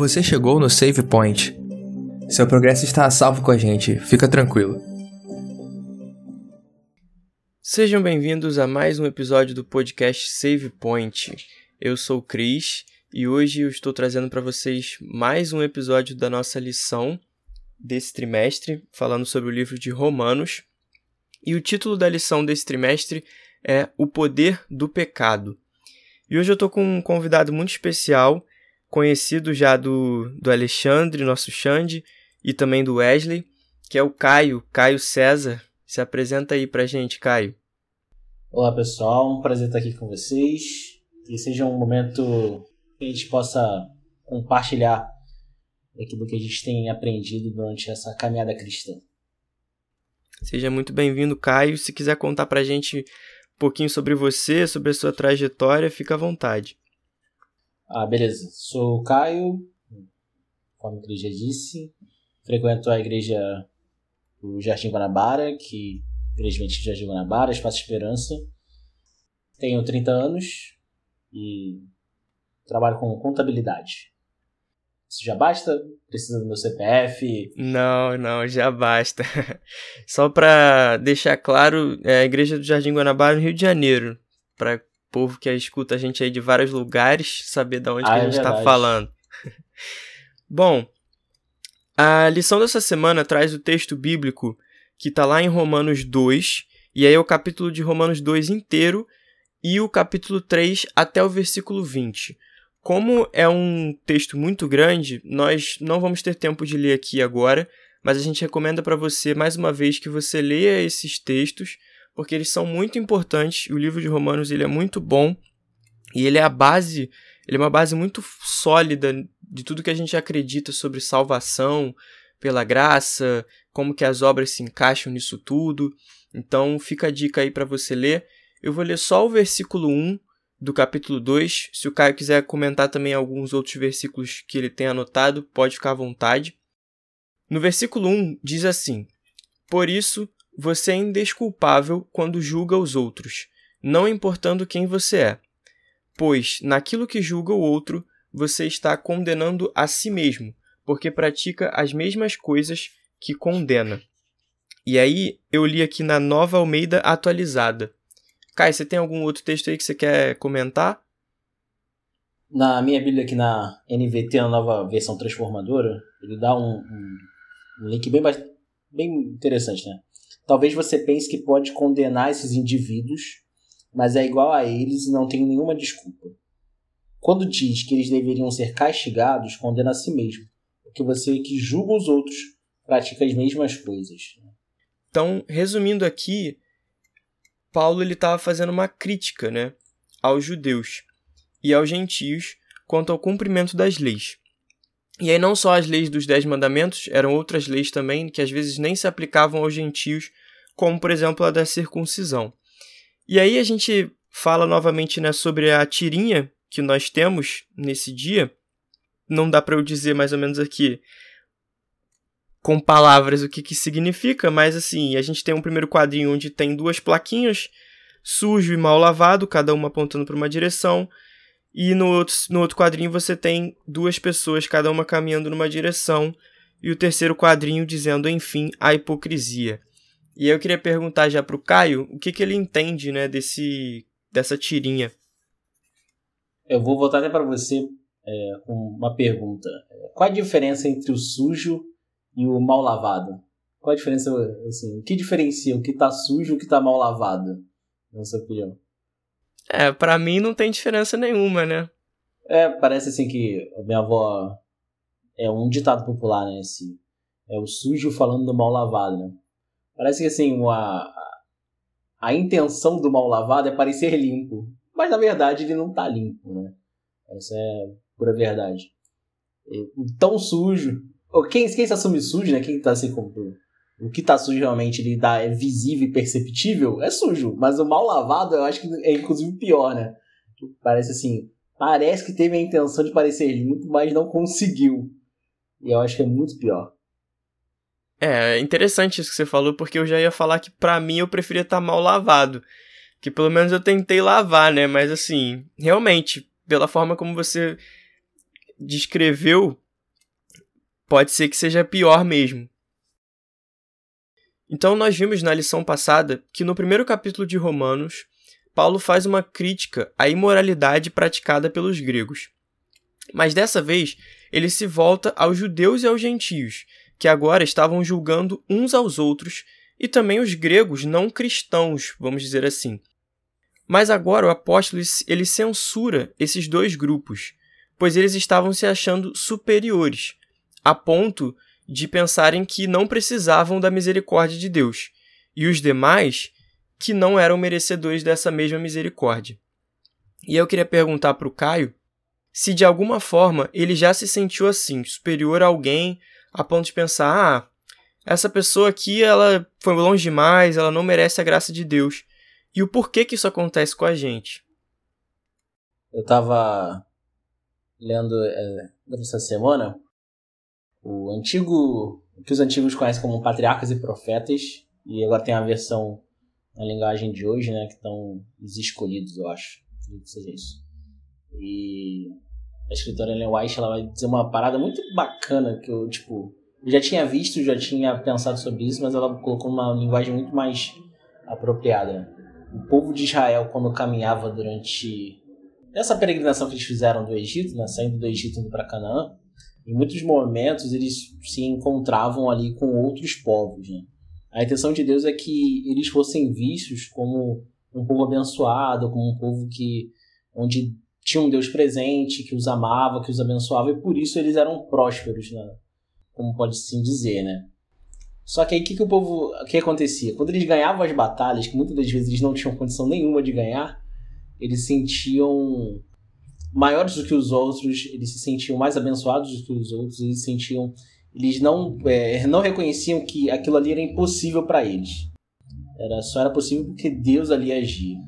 Você chegou no Save Point. Seu progresso está a salvo com a gente, fica tranquilo. Sejam bem-vindos a mais um episódio do podcast Save Point. Eu sou o Cris e hoje eu estou trazendo para vocês mais um episódio da nossa lição desse trimestre, falando sobre o livro de Romanos. E o título da lição desse trimestre é O Poder do Pecado. E hoje eu estou com um convidado muito especial, conhecido já do, do Alexandre, nosso Xande, e também do Wesley, que é o Caio, Caio César. Se apresenta aí pra gente, Caio. Olá pessoal, um prazer estar aqui com vocês. Que seja um momento que a gente possa compartilhar aquilo que a gente tem aprendido durante essa caminhada cristã. Seja muito bem-vindo, Caio. Se quiser contar pra gente um pouquinho sobre você, sobre a sua trajetória, fica à vontade. Ah, beleza. Sou o Caio, como a igreja disse. Frequento a igreja do Jardim Guanabara, que infelizmente Jardim Guanabara, Espaço Esperança. Tenho 30 anos e trabalho com contabilidade. Isso já basta? Precisa do meu CPF? Não, não, já basta. Só para deixar claro, é a Igreja do Jardim Guanabara no Rio de Janeiro, para povo que escuta a gente aí de vários lugares saber de onde ah, que a gente está falando. Bom, a lição dessa semana traz o texto bíblico que está lá em Romanos 2, e aí é o capítulo de Romanos 2 inteiro e o capítulo 3 até o versículo 20. Como é um texto muito grande, nós não vamos ter tempo de ler aqui agora, mas a gente recomenda para você mais uma vez que você leia esses textos, porque eles são muito importantes. O livro de Romanos ele é muito bom e ele é a base, ele é uma base muito sólida de tudo que a gente acredita sobre salvação pela graça, como que as obras se encaixam nisso tudo. Então fica a dica aí para você ler. Eu vou ler só o versículo 1 do capítulo 2. Se o Caio quiser comentar também alguns outros versículos que ele tem anotado, pode ficar à vontade. No versículo 1 diz assim: Por isso, você é indesculpável quando julga os outros, não importando quem você é. Pois, naquilo que julga o outro, você está condenando a si mesmo, porque pratica as mesmas coisas que condena. E aí, eu li aqui na Nova Almeida atualizada. Kai, você tem algum outro texto aí que você quer comentar? Na minha Bíblia aqui na NVT, a nova versão transformadora, ele dá um, um, um link bem, bem interessante, né? Talvez você pense que pode condenar esses indivíduos, mas é igual a eles e não tem nenhuma desculpa. Quando diz que eles deveriam ser castigados, condena a si mesmo, porque você que julga os outros pratica as mesmas coisas. Então, resumindo aqui, Paulo ele estava fazendo uma crítica, né, aos judeus e aos gentios quanto ao cumprimento das leis. E aí não só as leis dos dez mandamentos, eram outras leis também que às vezes nem se aplicavam aos gentios, como por exemplo a da circuncisão. E aí a gente fala novamente né, sobre a tirinha que nós temos nesse dia. Não dá para eu dizer mais ou menos aqui com palavras o que, que significa, mas assim, a gente tem um primeiro quadrinho onde tem duas plaquinhas, sujo e mal lavado, cada uma apontando para uma direção, e no outro, no outro quadrinho você tem duas pessoas, cada uma caminhando numa direção, e o terceiro quadrinho dizendo, enfim, a hipocrisia. E eu queria perguntar já para o Caio o que, que ele entende né, desse, dessa tirinha. Eu vou voltar até para você é, com uma pergunta. Qual a diferença entre o sujo e o mal lavado? Qual a diferença, assim, o que diferencia o que tá sujo e o que tá mal lavado, na sua opinião? É, pra mim não tem diferença nenhuma, né? É, parece assim que a minha avó é um ditado popular, né? Esse, é o sujo falando do mal lavado, né? Parece que assim, uma, a intenção do mal lavado é parecer limpo, mas na verdade ele não tá limpo, né? Essa é pura verdade. Tão sujo quem, quem se assume sujo, né? Quem tá assim como. O que tá sujo realmente ele dá, é visível e perceptível, é sujo. Mas o mal lavado eu acho que é inclusive pior, né? Parece assim. Parece que teve a intenção de parecer limpo, mas não conseguiu. E eu acho que é muito pior. É, é interessante isso que você falou, porque eu já ia falar que para mim eu preferia estar tá mal lavado. Que pelo menos eu tentei lavar, né? Mas assim, realmente, pela forma como você descreveu, pode ser que seja pior mesmo. Então, nós vimos na lição passada que no primeiro capítulo de Romanos, Paulo faz uma crítica à imoralidade praticada pelos gregos. Mas dessa vez, ele se volta aos judeus e aos gentios, que agora estavam julgando uns aos outros, e também os gregos não cristãos, vamos dizer assim. Mas agora o apóstolo ele censura esses dois grupos, pois eles estavam se achando superiores, a ponto de pensarem que não precisavam da misericórdia de Deus, e os demais que não eram merecedores dessa mesma misericórdia. E eu queria perguntar para o Caio se de alguma forma ele já se sentiu assim, superior a alguém, a ponto de pensar: ah, essa pessoa aqui ela foi longe demais, ela não merece a graça de Deus. E o porquê que isso acontece com a gente? Eu estava lendo é, essa semana o antigo, o que os antigos conhecem como patriarcas e profetas, e agora tem a versão na linguagem de hoje, né? Que estão os escolhidos, eu acho. Que seja isso. E a escritora Ellen White ela vai dizer uma parada muito bacana que eu, tipo, já tinha visto, já tinha pensado sobre isso, mas ela colocou uma linguagem muito mais apropriada. O povo de Israel, quando caminhava durante essa peregrinação que eles fizeram do Egito, né, saindo do Egito indo para Canaã, em muitos momentos eles se encontravam ali com outros povos, né? A intenção de Deus é que eles fossem vistos como um povo abençoado, como um povo que onde tinha um Deus presente, que os amava, que os abençoava, e por isso eles eram prósperos, né? como pode se dizer, né? Só que aí o que, que o povo. O que acontecia? Quando eles ganhavam as batalhas, que muitas das vezes eles não tinham condição nenhuma de ganhar, eles sentiam maiores do que os outros, eles se sentiam mais abençoados do que os outros, eles se sentiam eles não, é, não reconheciam que aquilo ali era impossível para eles. Era, só era possível porque Deus ali agia.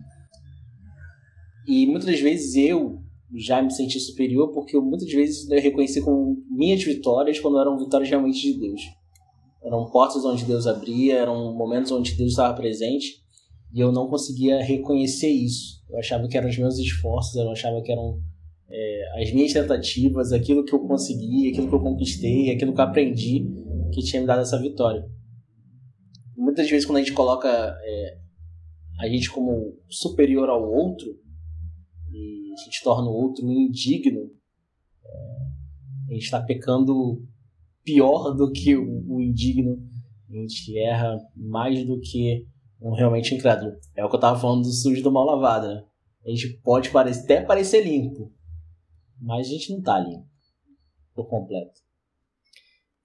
E muitas vezes eu já me senti superior porque eu, muitas vezes eu reconheci como minhas vitórias quando eram vitórias realmente de Deus. Eram portas onde Deus abria, eram momentos onde Deus estava presente e eu não conseguia reconhecer isso. Eu achava que eram os meus esforços, eu achava que eram é, as minhas tentativas, aquilo que eu consegui, aquilo que eu conquistei, aquilo que eu aprendi que tinha me dado essa vitória. Muitas vezes quando a gente coloca é, a gente como superior ao outro e a gente torna o outro indigno, é, a gente está pecando pior do que o, indigno, a gente erra mais do que um realmente incrédulo. É o que eu estava falando do sujo do mal lavado, né? A gente pode parecer, até parecer limpo, mas a gente não tá ali por completo.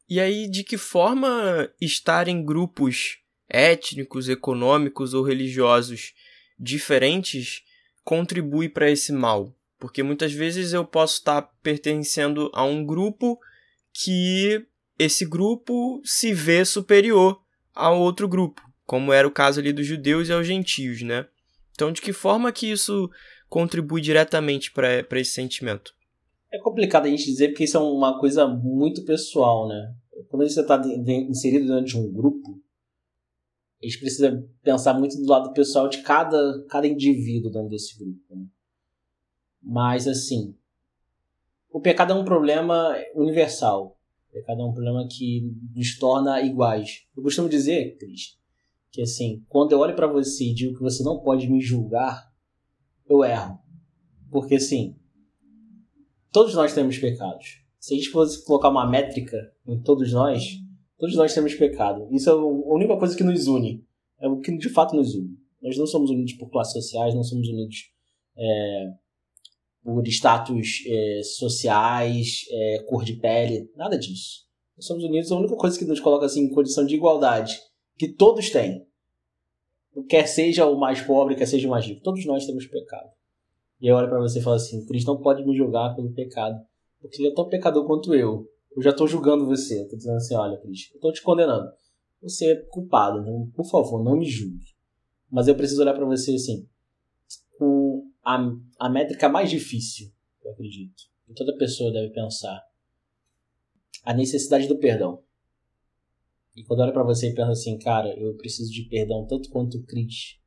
E aí, de que forma estar em grupos étnicos, econômicos ou religiosos diferentes contribui para esse mal? Porque muitas vezes eu posso estar pertencendo a um grupo que esse grupo se vê superior a outro grupo, como era o caso ali dos judeus e aos gentios, né? Então, de que forma que isso contribui diretamente para esse sentimento? É complicado a gente dizer porque isso é uma coisa muito pessoal, né? Quando você está inserido dentro de um grupo, a gente precisa pensar muito do lado pessoal de cada, cada indivíduo dentro desse grupo. Né? Mas, assim, o pecado é um problema universal. O pecado é um problema que nos torna iguais. Eu costumo dizer, Cris, que assim, quando eu olho para você e digo que você não pode me julgar, eu erro. Porque, assim, Todos nós temos pecados. Se a gente fosse colocar uma métrica em todos nós, todos nós temos pecado. Isso é a única coisa que nos une. É o que de fato nos une. Nós não somos unidos por classes sociais, não somos unidos é, por status é, sociais, é, cor de pele, nada disso. Nós somos unidos, a única coisa que nos coloca assim, em condição de igualdade, que todos têm. Quer seja o mais pobre, quer seja o mais rico, todos nós temos pecado. E eu olho para você e falo assim: Cristo não pode me julgar pelo pecado, porque ele é tão pecador quanto eu. Eu já estou julgando você. Estou dizendo assim: olha, Cristo, eu estou te condenando. Você é culpado, então, por favor, não me julgue. Mas eu preciso olhar para você assim, com a, a métrica mais difícil, eu acredito, que toda pessoa deve pensar: a necessidade do perdão. E quando olho para você e penso assim, cara, eu preciso de perdão tanto quanto Cristo,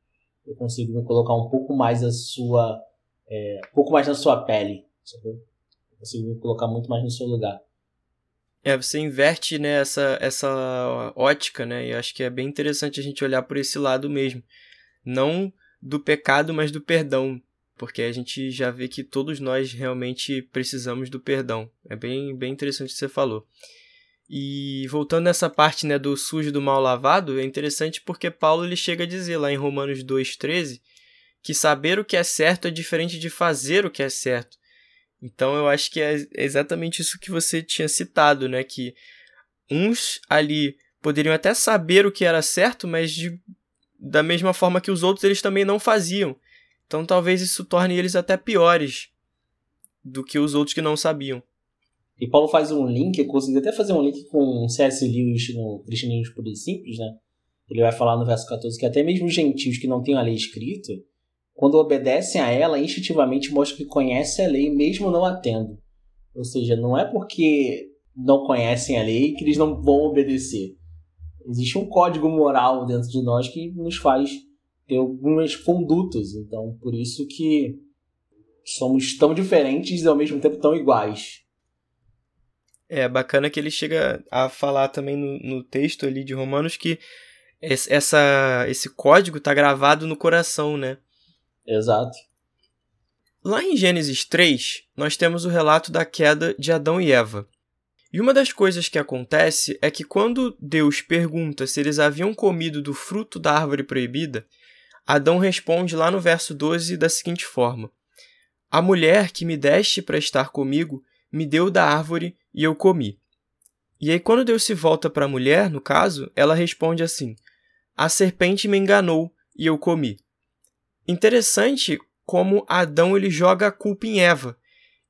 eu consigo me colocar um pouco mais a sua é, um pouco mais na sua pele, sabe? Eu consigo me colocar muito mais no seu lugar. É, você inverte né, essa, essa ótica, né? E acho que é bem interessante a gente olhar por esse lado mesmo. Não do pecado, mas do perdão. Porque a gente já vê que todos nós realmente precisamos do perdão. É bem, bem interessante o que você falou. E voltando nessa parte né, do sujo do mal lavado, é interessante porque Paulo ele chega a dizer lá em Romanos 2,13 que saber o que é certo é diferente de fazer o que é certo. Então eu acho que é exatamente isso que você tinha citado, né? Que uns ali poderiam até saber o que era certo, mas de, da mesma forma que os outros eles também não faziam. Então talvez isso torne eles até piores do que os outros que não sabiam. E Paulo faz um link, consegui até fazer um link com C.S. Lewis no Cristianismo Puro e Simples, né? Ele vai falar no verso 14 que até mesmo os gentios que não têm a lei escrita, quando obedecem a ela, instintivamente mostra que conhecem a lei, mesmo não a tendo. Ou seja, não é porque não conhecem a lei que eles não vão obedecer. Existe um código moral dentro de nós que nos faz ter algumas condutas. Então, por isso que somos tão diferentes e ao mesmo tempo tão iguais. É bacana que ele chega a falar também no, no texto ali de Romanos que essa, esse código está gravado no coração, né? Exato. Lá em Gênesis 3, nós temos o relato da queda de Adão e Eva. E uma das coisas que acontece é que quando Deus pergunta se eles haviam comido do fruto da árvore proibida, Adão responde lá no verso 12 da seguinte forma: A mulher que me deste para estar comigo me deu da árvore e eu comi. E aí, quando Deus se volta para a mulher, no caso, ela responde assim: A serpente me enganou e eu comi. Interessante como Adão ele joga a culpa em Eva.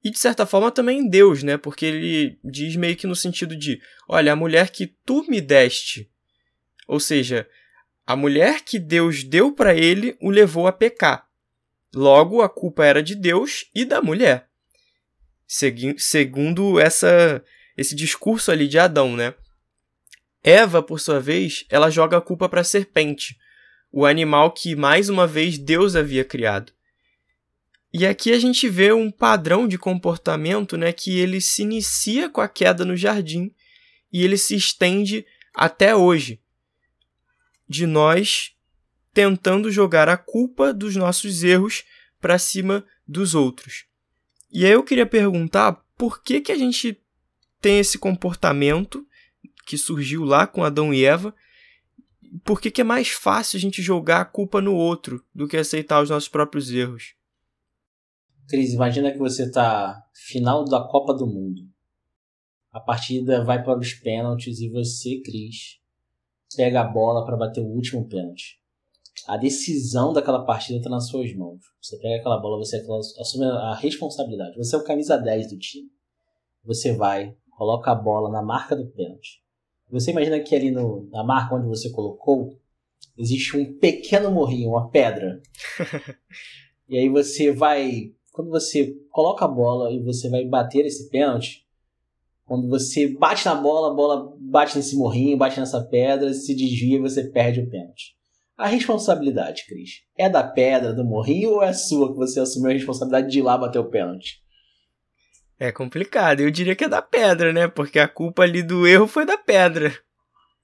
E de certa forma também em Deus, né? Porque ele diz meio que no sentido de: olha, a mulher que tu me deste. Ou seja, a mulher que Deus deu para ele o levou a pecar. Logo, a culpa era de Deus e da mulher. Segundo essa, esse discurso ali de Adão, né? Eva, por sua vez, ela joga a culpa para a serpente, o animal que mais uma vez Deus havia criado. E aqui a gente vê um padrão de comportamento, né, que ele se inicia com a queda no jardim e ele se estende até hoje. De nós tentando jogar a culpa dos nossos erros para cima dos outros. E aí eu queria perguntar por que que a gente tem esse comportamento que surgiu lá com Adão e Eva por que, que é mais fácil a gente jogar a culpa no outro do que aceitar os nossos próprios erros? Cris, imagina que você tá final da Copa do Mundo. A partida vai para os pênaltis e você, Cris, pega a bola para bater o último pênalti. A decisão daquela partida está nas suas mãos. Você pega aquela bola, você assume a responsabilidade. Você é o camisa 10 do time. Você vai, coloca a bola na marca do pênalti. Você imagina que ali no, na marca onde você colocou, existe um pequeno morrinho, uma pedra. e aí você vai. Quando você coloca a bola e você vai bater esse pênalti, quando você bate na bola, a bola bate nesse morrinho, bate nessa pedra, se desvia e você perde o pênalti. A responsabilidade, Cris, é da pedra, do morrinho ou é sua que você assumiu a responsabilidade de ir lá bater o pênalti? É complicado. Eu diria que é da pedra, né? Porque a culpa ali do erro foi da pedra.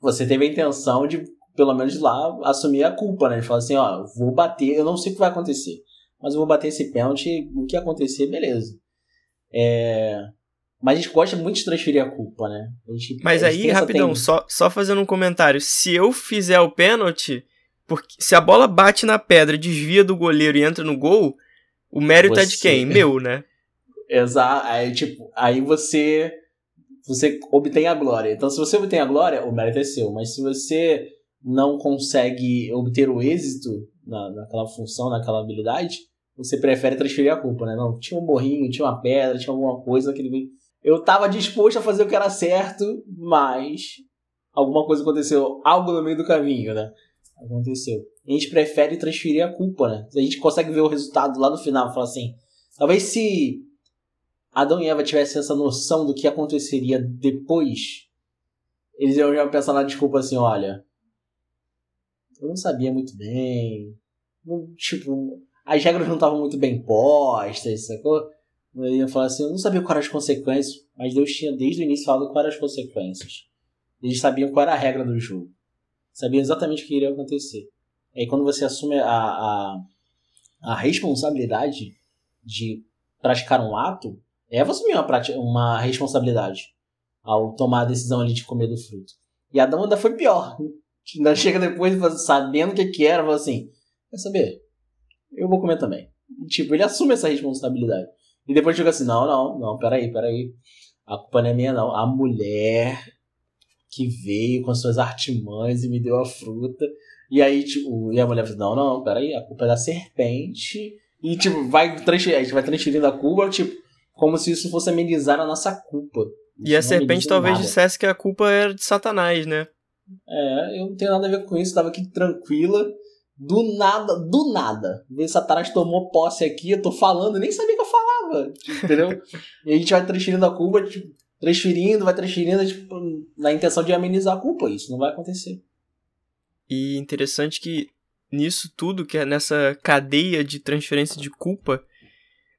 Você teve a intenção de, pelo menos lá, assumir a culpa, né? De falar assim, ó, vou bater, eu não sei o que vai acontecer. Mas eu vou bater esse pênalti, o que acontecer, beleza. É... Mas a gente gosta muito de transferir a culpa, né? A gente, Mas a aí, rapidão, só, só fazendo um comentário. Se eu fizer o pênalti, porque se a bola bate na pedra, desvia do goleiro e entra no gol, o mérito Você... é de quem? Meu, né? Exato. Aí, tipo, aí você você obtém a glória. Então, se você obtém a glória, o mérito é seu. Mas se você não consegue obter o êxito na, naquela função, naquela habilidade, você prefere transferir a culpa, né? Não, tinha um morrinho, tinha uma pedra, tinha alguma coisa que ele... Eu estava disposto a fazer o que era certo, mas alguma coisa aconteceu, algo no meio do caminho, né? Aconteceu. A gente prefere transferir a culpa, né? A gente consegue ver o resultado lá no final, falar assim, talvez se Adão e Eva tivessem essa noção do que aconteceria depois, eles iam já pensar na desculpa assim, olha, eu não sabia muito bem, tipo, as regras não estavam muito bem postas, sacou? Ele ia falar assim, eu não sabia quais eram as consequências, mas Deus tinha desde o início falado quais eram as consequências. Eles sabiam qual era a regra do jogo. Sabiam exatamente o que iria acontecer. E aí quando você assume a, a, a responsabilidade de praticar um ato, é você assumir uma, uma responsabilidade ao tomar a decisão ali de comer do fruto. E Adão ainda foi pior. Ainda chega depois sabendo o que, que era, fala assim: Quer saber? Eu vou comer também. Tipo, ele assume essa responsabilidade. E depois chega assim: Não, não, não, peraí, peraí. A culpa não é minha, não. A mulher que veio com suas artimanhas e me deu a fruta. E aí, tipo, e a mulher fala: Não, não, peraí, a culpa é da serpente. E, tipo, vai gente vai transferindo a culpa, tipo, como se isso fosse amenizar a nossa culpa. E a serpente talvez nada. dissesse que a culpa era de Satanás, né? É, eu não tenho nada a ver com isso, tava aqui tranquila. Do nada, do nada. Vê Satanás tomou posse aqui, eu tô falando, nem sabia que eu falava. Entendeu? e a gente vai transferindo a culpa, tipo, transferindo, vai transferindo, tipo, na intenção de amenizar a culpa. Isso não vai acontecer. E interessante que nisso tudo, que é nessa cadeia de transferência de culpa,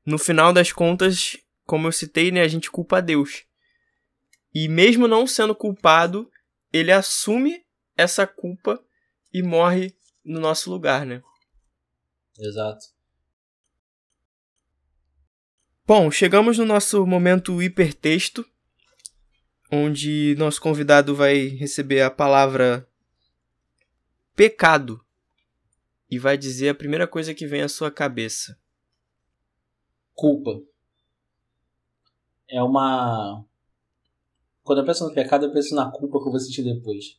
no final das contas, como eu citei, né, a gente culpa a Deus. E mesmo não sendo culpado, ele assume essa culpa e morre no nosso lugar, né? Exato. Bom, chegamos no nosso momento hipertexto, onde nosso convidado vai receber a palavra pecado e vai dizer a primeira coisa que vem à sua cabeça. Culpa. É uma quando eu penso no pecado, eu penso na culpa que eu vou sentir depois.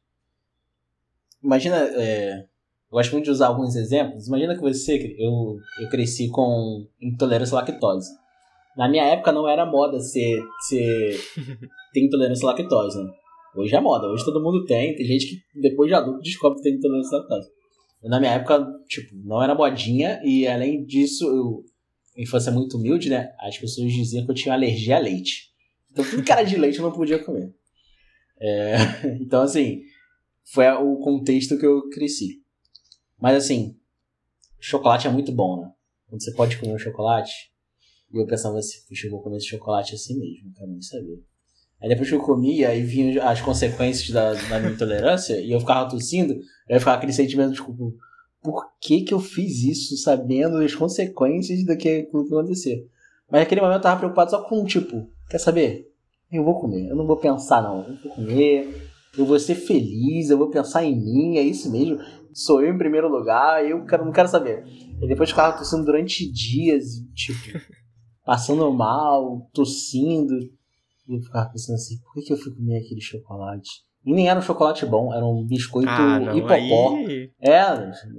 Imagina, é, eu gosto muito de usar alguns exemplos. Imagina que você, eu, eu cresci com intolerância à lactose. Na minha época não era moda ser, ser ter intolerância à lactose, né? Hoje é moda, hoje todo mundo tem. Tem gente que depois de adulto descobre que tem intolerância à lactose. Na minha época, tipo, não era modinha e além disso, eu, infância muito humilde, né? As pessoas diziam que eu tinha alergia a leite. Então tudo que era de leite eu não podia comer. É, então, assim, foi o contexto que eu cresci. Mas, assim, chocolate é muito bom, né? Quando você pode comer um chocolate, e eu pensava assim, puxa, eu vou comer esse chocolate assim mesmo, não quero nem saber. Aí depois que eu comia, aí vinham as consequências da, da minha intolerância, e eu ficava tossindo, aí eu ficava aquele sentimento, tipo, por que que eu fiz isso sabendo as consequências do que, que acontecer? Mas naquele momento eu tava preocupado só com, tipo, quer saber? Eu vou comer, eu não vou pensar não, eu vou comer, eu vou ser feliz, eu vou pensar em mim, é isso mesmo, sou eu em primeiro lugar, eu quero, não quero saber. E depois ficava tossindo durante dias, tipo, passando mal, tossindo, e eu ficava pensando assim, por que, que eu fui comer aquele chocolate? E nem era um chocolate bom, era um biscoito ah, não, hipopó. Aí... É,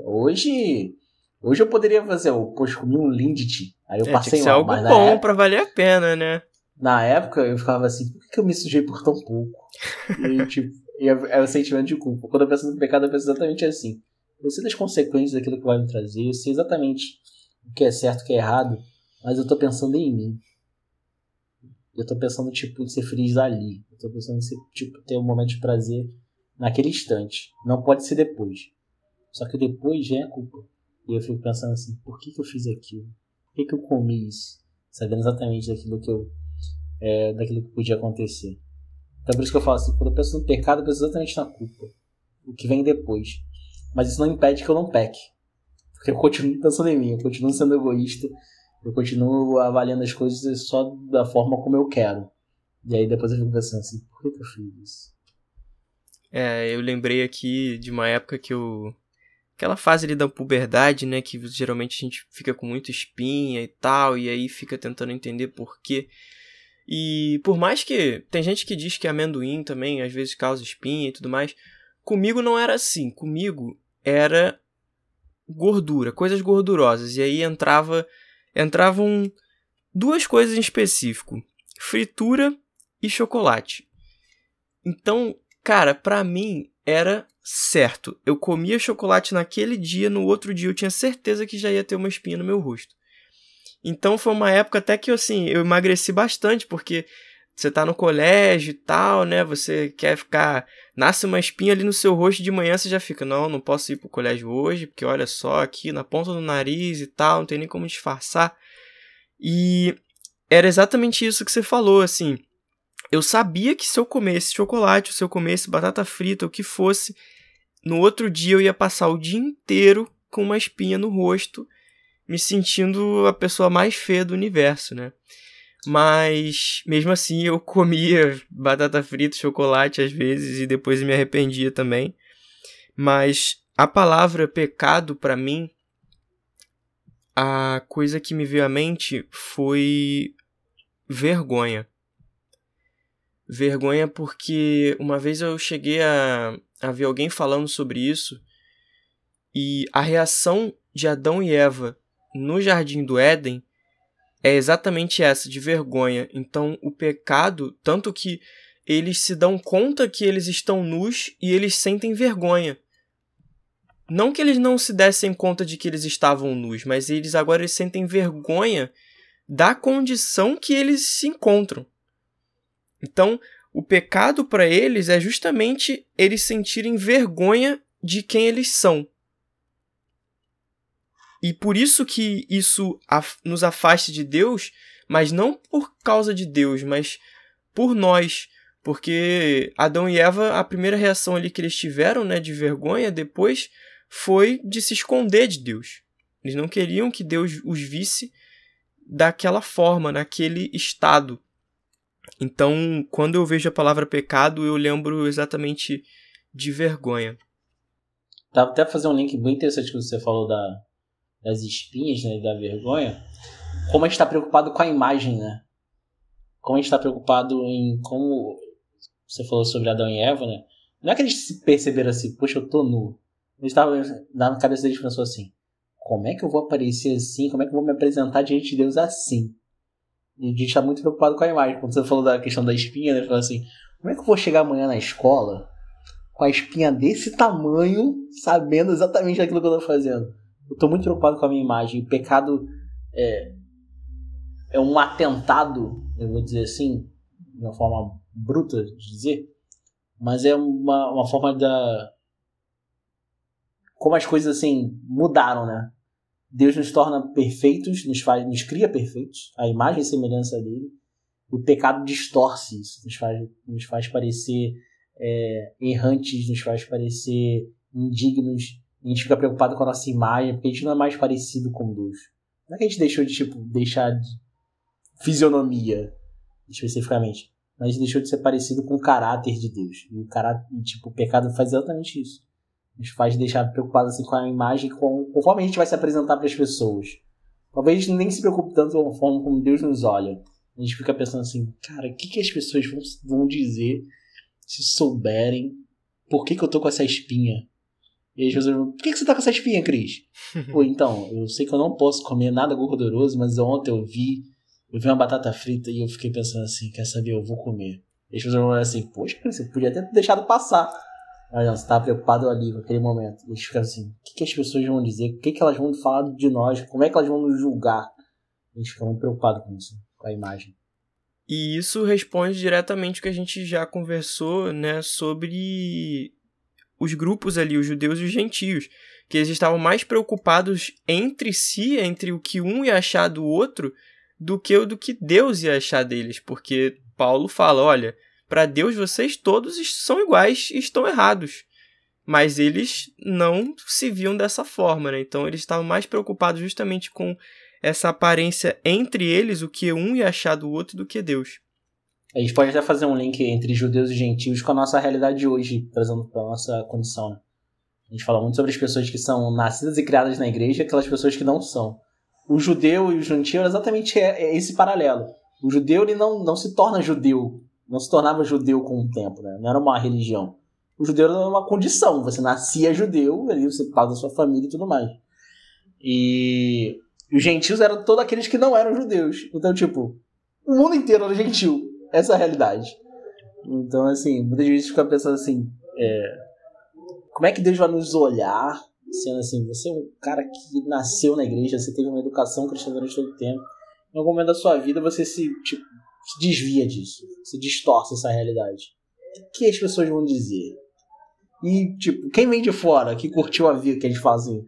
hoje Hoje eu poderia fazer, eu, poxa, comi um Lindt, aí eu é, passei mal. algo bom época, pra valer a pena, né? Na época eu ficava assim, por que eu me sujei por tão pouco? e tipo, é, é o sentimento de culpa. Quando eu penso no pecado, eu penso exatamente assim. Eu sei das consequências daquilo que vai me trazer, eu sei exatamente o que é certo e o que é errado, mas eu tô pensando em mim. Eu tô pensando, tipo, em ser feliz ali. Eu tô pensando em ser, tipo, ter um momento de prazer naquele instante. Não pode ser depois. Só que depois já é culpa. E eu fico pensando assim, por que, que eu fiz aquilo? Por que, que eu comi isso? Sabendo exatamente daquilo que eu. É, daquilo que podia acontecer. Então por isso que eu falo assim, quando eu penso no pecado, eu penso exatamente na culpa. O que vem depois. Mas isso não impede que eu não peque. Porque eu continuo pensando em mim, eu continuo sendo egoísta, eu continuo avaliando as coisas só da forma como eu quero. E aí depois eu fico pensando assim, por que, que eu fiz isso? É, eu lembrei aqui de uma época que eu aquela fase ali da puberdade, né, que geralmente a gente fica com muita espinha e tal, e aí fica tentando entender por quê. E por mais que tem gente que diz que amendoim também às vezes causa espinha e tudo mais, comigo não era assim. Comigo era gordura, coisas gordurosas. E aí entrava entravam duas coisas em específico: fritura e chocolate. Então, cara, para mim era certo. Eu comia chocolate naquele dia, no outro dia eu tinha certeza que já ia ter uma espinha no meu rosto. Então foi uma época até que assim, eu emagreci bastante, porque você tá no colégio e tal, né? Você quer ficar. Nasce uma espinha ali no seu rosto de manhã, você já fica, não, não posso ir pro colégio hoje, porque olha só, aqui na ponta do nariz e tal, não tem nem como disfarçar. E era exatamente isso que você falou, assim. Eu sabia que se eu comesse chocolate, se eu comesse batata frita, o que fosse, no outro dia eu ia passar o dia inteiro com uma espinha no rosto, me sentindo a pessoa mais feia do universo, né? Mas mesmo assim eu comia batata frita, chocolate às vezes e depois me arrependia também. Mas a palavra pecado para mim a coisa que me veio à mente foi vergonha. Vergonha porque uma vez eu cheguei a, a ver alguém falando sobre isso e a reação de Adão e Eva no jardim do Éden é exatamente essa, de vergonha. Então, o pecado, tanto que eles se dão conta que eles estão nus e eles sentem vergonha. Não que eles não se dessem conta de que eles estavam nus, mas eles agora eles sentem vergonha da condição que eles se encontram. Então, o pecado para eles é justamente eles sentirem vergonha de quem eles são. E por isso que isso nos afaste de Deus, mas não por causa de Deus, mas por nós. Porque Adão e Eva, a primeira reação ali que eles tiveram, né, de vergonha, depois foi de se esconder de Deus. Eles não queriam que Deus os visse daquela forma, naquele estado. Então, quando eu vejo a palavra pecado, eu lembro exatamente de vergonha. Dá até fazer um link bem interessante que você falou da, das espinhas né, da vergonha, como a gente está preocupado com a imagem, né? Como a gente está preocupado em como você falou sobre Adão e Eva, né? Não é que eles se perceberam assim, poxa, eu tô nu. Eles estavam na cabeça deles pensou assim, como é que eu vou aparecer assim? Como é que eu vou me apresentar diante de Deus assim? E a gente está muito preocupado com a imagem. Quando você falou da questão da espinha, né? Falou assim, como é que eu vou chegar amanhã na escola com a espinha desse tamanho, sabendo exatamente aquilo que eu tô fazendo? Eu tô muito preocupado com a minha imagem. O pecado é, é um atentado, eu vou dizer assim, de uma forma bruta de dizer, mas é uma, uma forma da. Como as coisas assim mudaram, né? Deus nos torna perfeitos, nos, faz, nos cria perfeitos, a imagem e semelhança dele. O pecado distorce isso, nos faz, nos faz parecer é, errantes, nos faz parecer indignos, a gente fica preocupado com a nossa imagem, porque a gente não é mais parecido com Deus. Não é que a gente deixou de, tipo, deixar de fisionomia, especificamente. Mas a gente deixou de ser parecido com o caráter de Deus. E o caráter, tipo, o pecado faz exatamente isso. Nos faz deixar preocupado assim com a imagem, com, conforme a gente vai se apresentar para as pessoas. Talvez a gente nem se preocupe tanto com a forma como Deus nos olha. A gente fica pensando assim, cara, o que, que as pessoas vão, vão dizer se souberem por que, que eu tô com essa espinha? E aí Jesus por que, que você tá com essa espinha, Cris? Pô, então, eu sei que eu não posso comer nada gorduroso, mas ontem eu vi, eu vi uma batata frita e eu fiquei pensando assim, quer saber, eu vou comer. E Jesus falou assim, poxa, você podia ter deixado passar. Mas não, você tava preocupado ali com aquele momento. E eles ficam assim, o que, que as pessoas vão dizer? O que, que elas vão falar de nós? Como é que elas vão nos julgar? A gente fica muito preocupado com isso, com a imagem. E isso responde diretamente o que a gente já conversou, né, sobre os grupos ali, os judeus e os gentios, que eles estavam mais preocupados entre si, entre o que um ia achar do outro, do que o do que Deus ia achar deles, porque Paulo fala, olha, para Deus vocês todos são iguais e estão errados. Mas eles não se viam dessa forma, né? Então eles estavam mais preocupados justamente com essa aparência entre eles, o que um ia achar do outro, do que Deus. A gente pode até fazer um link entre judeus e gentios com a nossa realidade de hoje, trazendo para nossa condição. Né? A gente fala muito sobre as pessoas que são nascidas e criadas na igreja e aquelas pessoas que não são. O judeu e o gentio é exatamente é esse paralelo. O judeu ele não, não se torna judeu, não se tornava judeu com o tempo, né? não era uma religião. O judeu era uma condição, você nascia judeu, ali você faz da sua família e tudo mais. E os gentios eram todos aqueles que não eram judeus. Então, tipo, o mundo inteiro era gentil. Essa é a realidade. Então, assim, muitas vezes fica pensando assim, é, como é que Deus vai nos olhar, sendo assim, você é um cara que nasceu na igreja, você teve uma educação cristã durante todo o tempo, em algum momento da sua vida você se, tipo, se desvia disso, se distorce essa realidade. O que as pessoas vão dizer? E, tipo, quem vem de fora, que curtiu a vida, que gente fala assim,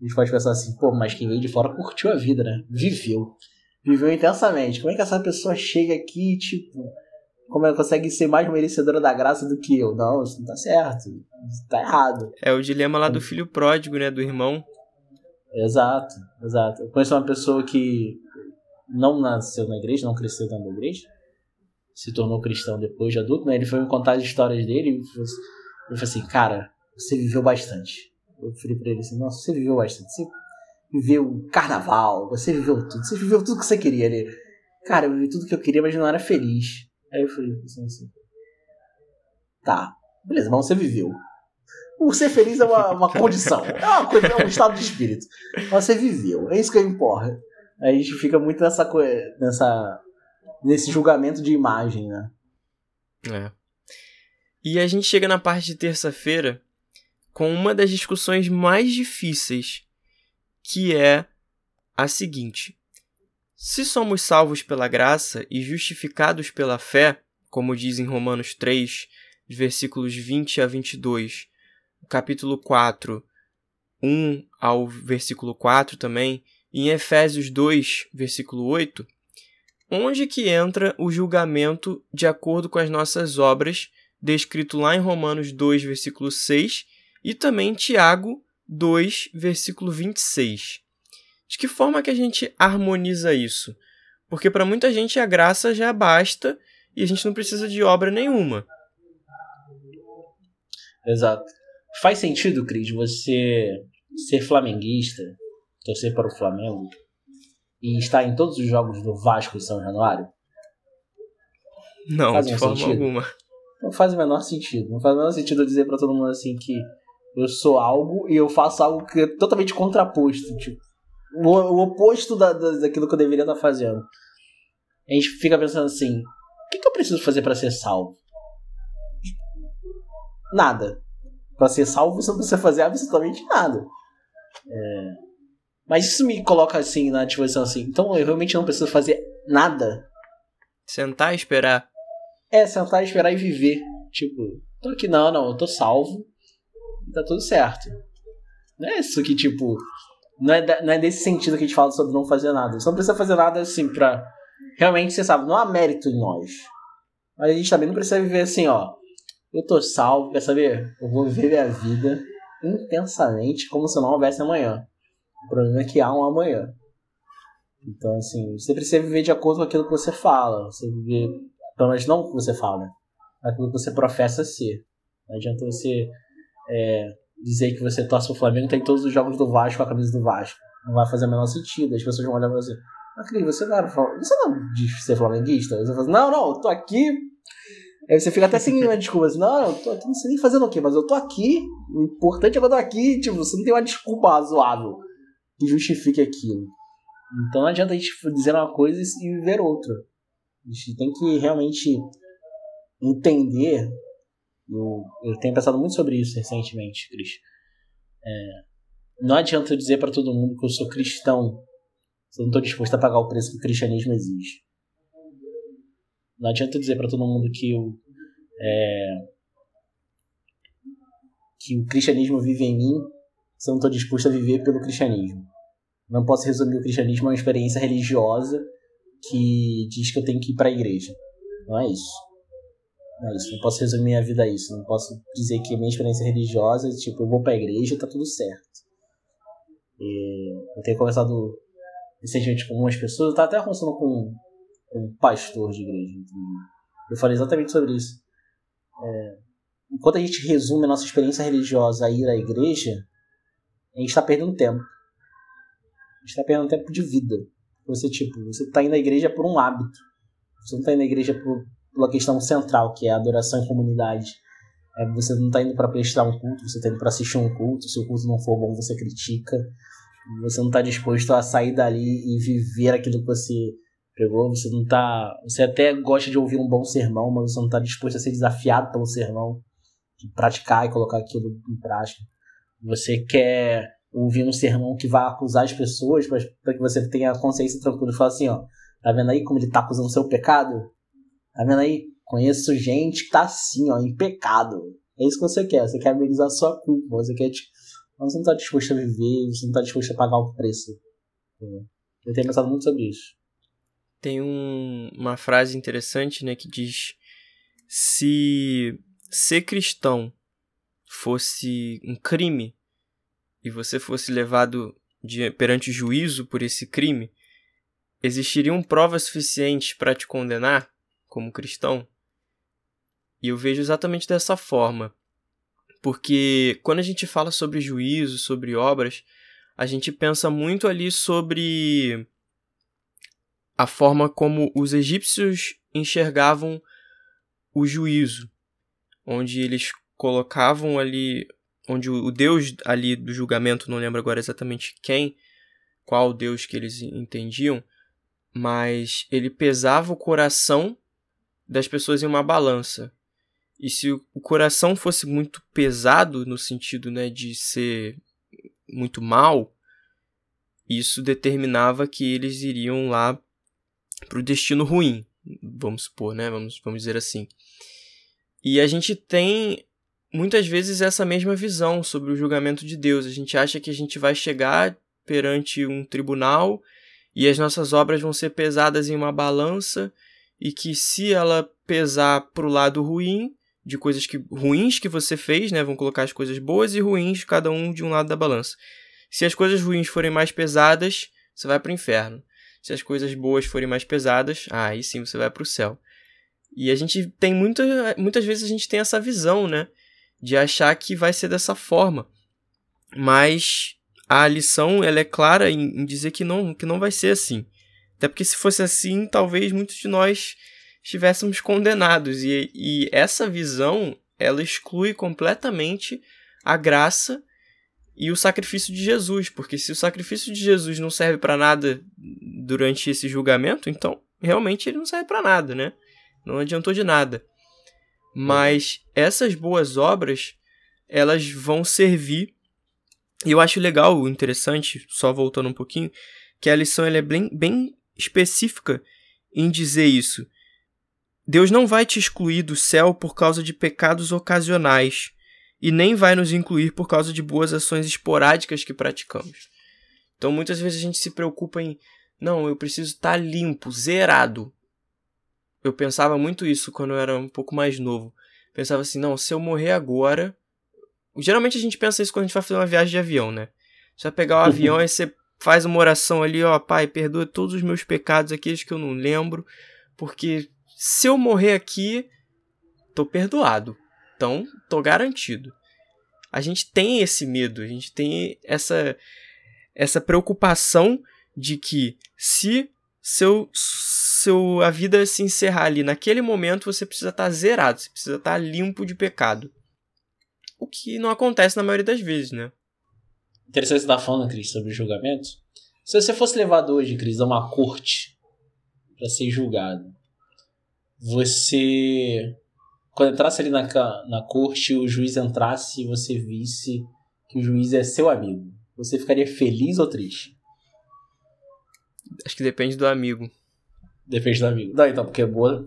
a gente pode pensar assim, pô, mas quem vem de fora curtiu a vida, né? Viveu. Viveu intensamente. Como é que essa pessoa chega aqui, tipo, como ela consegue ser mais merecedora da graça do que eu? Não, isso não tá certo. Isso tá errado. É o dilema lá do filho pródigo, né? Do irmão. Exato, exato. Eu conheço uma pessoa que não nasceu na igreja, não cresceu dentro da igreja, se tornou cristão depois de adulto, né? Ele foi me contar as histórias dele e ele falou assim, cara, você viveu bastante. Eu falei pra ele assim, nossa, você viveu bastante. Você viveu carnaval, você viveu tudo, você viveu tudo que você queria ali. Cara, eu vivi tudo que eu queria, mas não era feliz. Aí eu falei assim, tá, beleza, mas você viveu. O ser feliz é uma, uma condição, é uma coisa, é um estado de espírito. Mas você viveu, é isso que importa. Aí a gente fica muito nessa coisa, nessa nesse julgamento de imagem, né? É. E a gente chega na parte de terça-feira com uma das discussões mais difíceis, que é a seguinte: se somos salvos pela graça e justificados pela fé, como diz em Romanos 3, versículos 20 a 22, capítulo 4, 1 ao versículo 4 também, em Efésios 2, versículo 8, onde que entra o julgamento de acordo com as nossas obras, descrito lá em Romanos 2, versículo 6, e também Tiago 2, versículo 26. De que forma que a gente harmoniza isso? Porque para muita gente a graça já basta e a gente não precisa de obra nenhuma. Exato. Faz sentido, Cris, você ser flamenguista, torcer para o Flamengo e estar em todos os jogos do Vasco em São Januário? Não, faz de forma sentido? alguma. Não faz o menor sentido. Não faz o menor sentido eu dizer para todo mundo assim que eu sou algo e eu faço algo que é totalmente contraposto. Tipo, o, o oposto da, da, daquilo que eu deveria estar fazendo. A gente fica pensando assim: o que, que eu preciso fazer para ser salvo? Nada. Para ser salvo, você não precisa fazer absolutamente nada. É... Mas isso me coloca assim na disposição assim. Então eu realmente não preciso fazer nada. Sentar e esperar. É, sentar e esperar e viver. Tipo, tô aqui, não, não, eu tô salvo tá tudo certo. Não é isso que, tipo. Não é, não é desse sentido que a gente fala sobre não fazer nada. Você não precisa fazer nada assim pra. Realmente, você sabe, não há mérito em nós. Mas a gente também não precisa viver assim, ó. Eu tô salvo, quer saber? Eu vou viver minha vida intensamente como se não houvesse amanhã. O problema é que há um amanhã. Então, assim, você precisa viver de acordo com aquilo que você fala. Você viver, pelo menos não o que você fala, né? Aquilo que você professa ser. Não adianta você é, dizer que você torce pro Flamengo tem todos os jogos do Vasco a camisa do Vasco. Não vai fazer o menor sentido. As pessoas vão olhar pra você. Cris, você não, era, você não diz ser flamenguista? Você fala assim, não, não, eu tô aqui. Aí você fica até sem uma desculpa. Assim, não, eu tô aqui, não sei nem fazendo o quê, mas eu tô aqui. O importante é que eu tô aqui. Tipo, você não tem uma desculpa razoável que justifique aquilo. Então não adianta a gente dizer uma coisa e viver outra. A gente tem que realmente entender eu, eu tenho pensado muito sobre isso recentemente, Cris. É, não adianta eu dizer para todo mundo que eu sou cristão se eu não estou disposto a pagar o preço que o cristianismo exige. Não adianta eu dizer para todo mundo que eu, é, que o cristianismo vive em mim se eu não estou disposto a viver pelo cristianismo. Não posso resumir o cristianismo a uma experiência religiosa que diz que eu tenho que ir para a igreja. Não é isso. É isso, não posso resumir a vida a isso. Não posso dizer que minha experiência religiosa, tipo, eu vou pra igreja e tá tudo certo. E eu tenho conversado recentemente com algumas pessoas, eu tava até conversando com, um pastor de igreja. Eu falei exatamente sobre isso. É, enquanto a gente resume a nossa experiência religiosa a ir à igreja, a gente tá perdendo tempo. A gente tá perdendo tempo de vida. Você, tipo, você tá indo à igreja por um hábito. Você não tá indo à igreja por pela questão central, que é a adoração em comunidade. É, você não está indo para prestar um culto, você está indo para assistir um culto. Se o culto não for bom, você critica. Você não está disposto a sair dali e viver aquilo que você pegou. Você não tá. Você até gosta de ouvir um bom sermão, mas você não está disposto a ser desafiado pelo sermão, de praticar e colocar aquilo em prática. Você quer ouvir um sermão que vai acusar as pessoas para que você tenha consciência tranquila e falar assim, ó, tá vendo aí como ele tá acusando o seu pecado? Tá vendo aí? Conheço gente que tá assim, ó, em pecado. É isso que você quer. Você quer amenizar a sua culpa. Você quer, tipo, você não tá disposto a viver, você não tá disposto a pagar o preço. Eu tenho pensado muito sobre isso. tem um, uma frase interessante, né, que diz se ser cristão fosse um crime e você fosse levado de, perante o juízo por esse crime, existiriam provas suficientes para te condenar como cristão? E eu vejo exatamente dessa forma. Porque quando a gente fala sobre juízo, sobre obras, a gente pensa muito ali sobre a forma como os egípcios enxergavam o juízo, onde eles colocavam ali, onde o deus ali do julgamento, não lembro agora exatamente quem, qual deus que eles entendiam, mas ele pesava o coração das pessoas em uma balança. E se o coração fosse muito pesado no sentido, né, de ser muito mal, isso determinava que eles iriam lá para o destino ruim, vamos supor, né? Vamos, vamos dizer assim. E a gente tem muitas vezes essa mesma visão sobre o julgamento de Deus. A gente acha que a gente vai chegar perante um tribunal e as nossas obras vão ser pesadas em uma balança e que se ela pesar para o lado ruim, de coisas que ruins que você fez, né, vão colocar as coisas boas e ruins cada um de um lado da balança. Se as coisas ruins forem mais pesadas, você vai para o inferno. Se as coisas boas forem mais pesadas, aí sim você vai para o céu. E a gente tem muita, muitas vezes a gente tem essa visão, né, de achar que vai ser dessa forma. Mas a lição ela é clara em, em dizer que não, que não vai ser assim. Até porque se fosse assim, talvez muitos de nós estivéssemos condenados. E, e essa visão ela exclui completamente a graça e o sacrifício de Jesus, porque se o sacrifício de Jesus não serve para nada durante esse julgamento, então realmente ele não serve para nada, né? Não adiantou de nada. Mas essas boas obras, elas vão servir. E eu acho legal, interessante, só voltando um pouquinho, que a lição ela é bem, bem específica em dizer isso. Deus não vai te excluir do céu por causa de pecados ocasionais e nem vai nos incluir por causa de boas ações esporádicas que praticamos. Então muitas vezes a gente se preocupa em, não, eu preciso estar tá limpo, zerado. Eu pensava muito isso quando eu era um pouco mais novo. Pensava assim, não, se eu morrer agora. Geralmente a gente pensa isso quando a gente vai fazer uma viagem de avião, né? Você vai pegar o avião e você faz uma oração ali, ó, pai, perdoa todos os meus pecados, aqueles que eu não lembro, porque se eu morrer aqui, tô perdoado. Então, tô garantido. A gente tem esse medo, a gente tem essa essa preocupação de que se seu, seu a vida se encerrar ali naquele momento, você precisa estar tá zerado, você precisa estar tá limpo de pecado. O que não acontece na maioria das vezes, né? Interessante você estar tá falando, Cris, sobre julgamentos. Se você fosse levado hoje, Cris, a uma corte para ser julgado, você quando entrasse ali na, na corte, o juiz entrasse e você visse que o juiz é seu amigo, você ficaria feliz ou triste? Acho que depende do amigo. Depende do amigo. Não, então, porque é boa.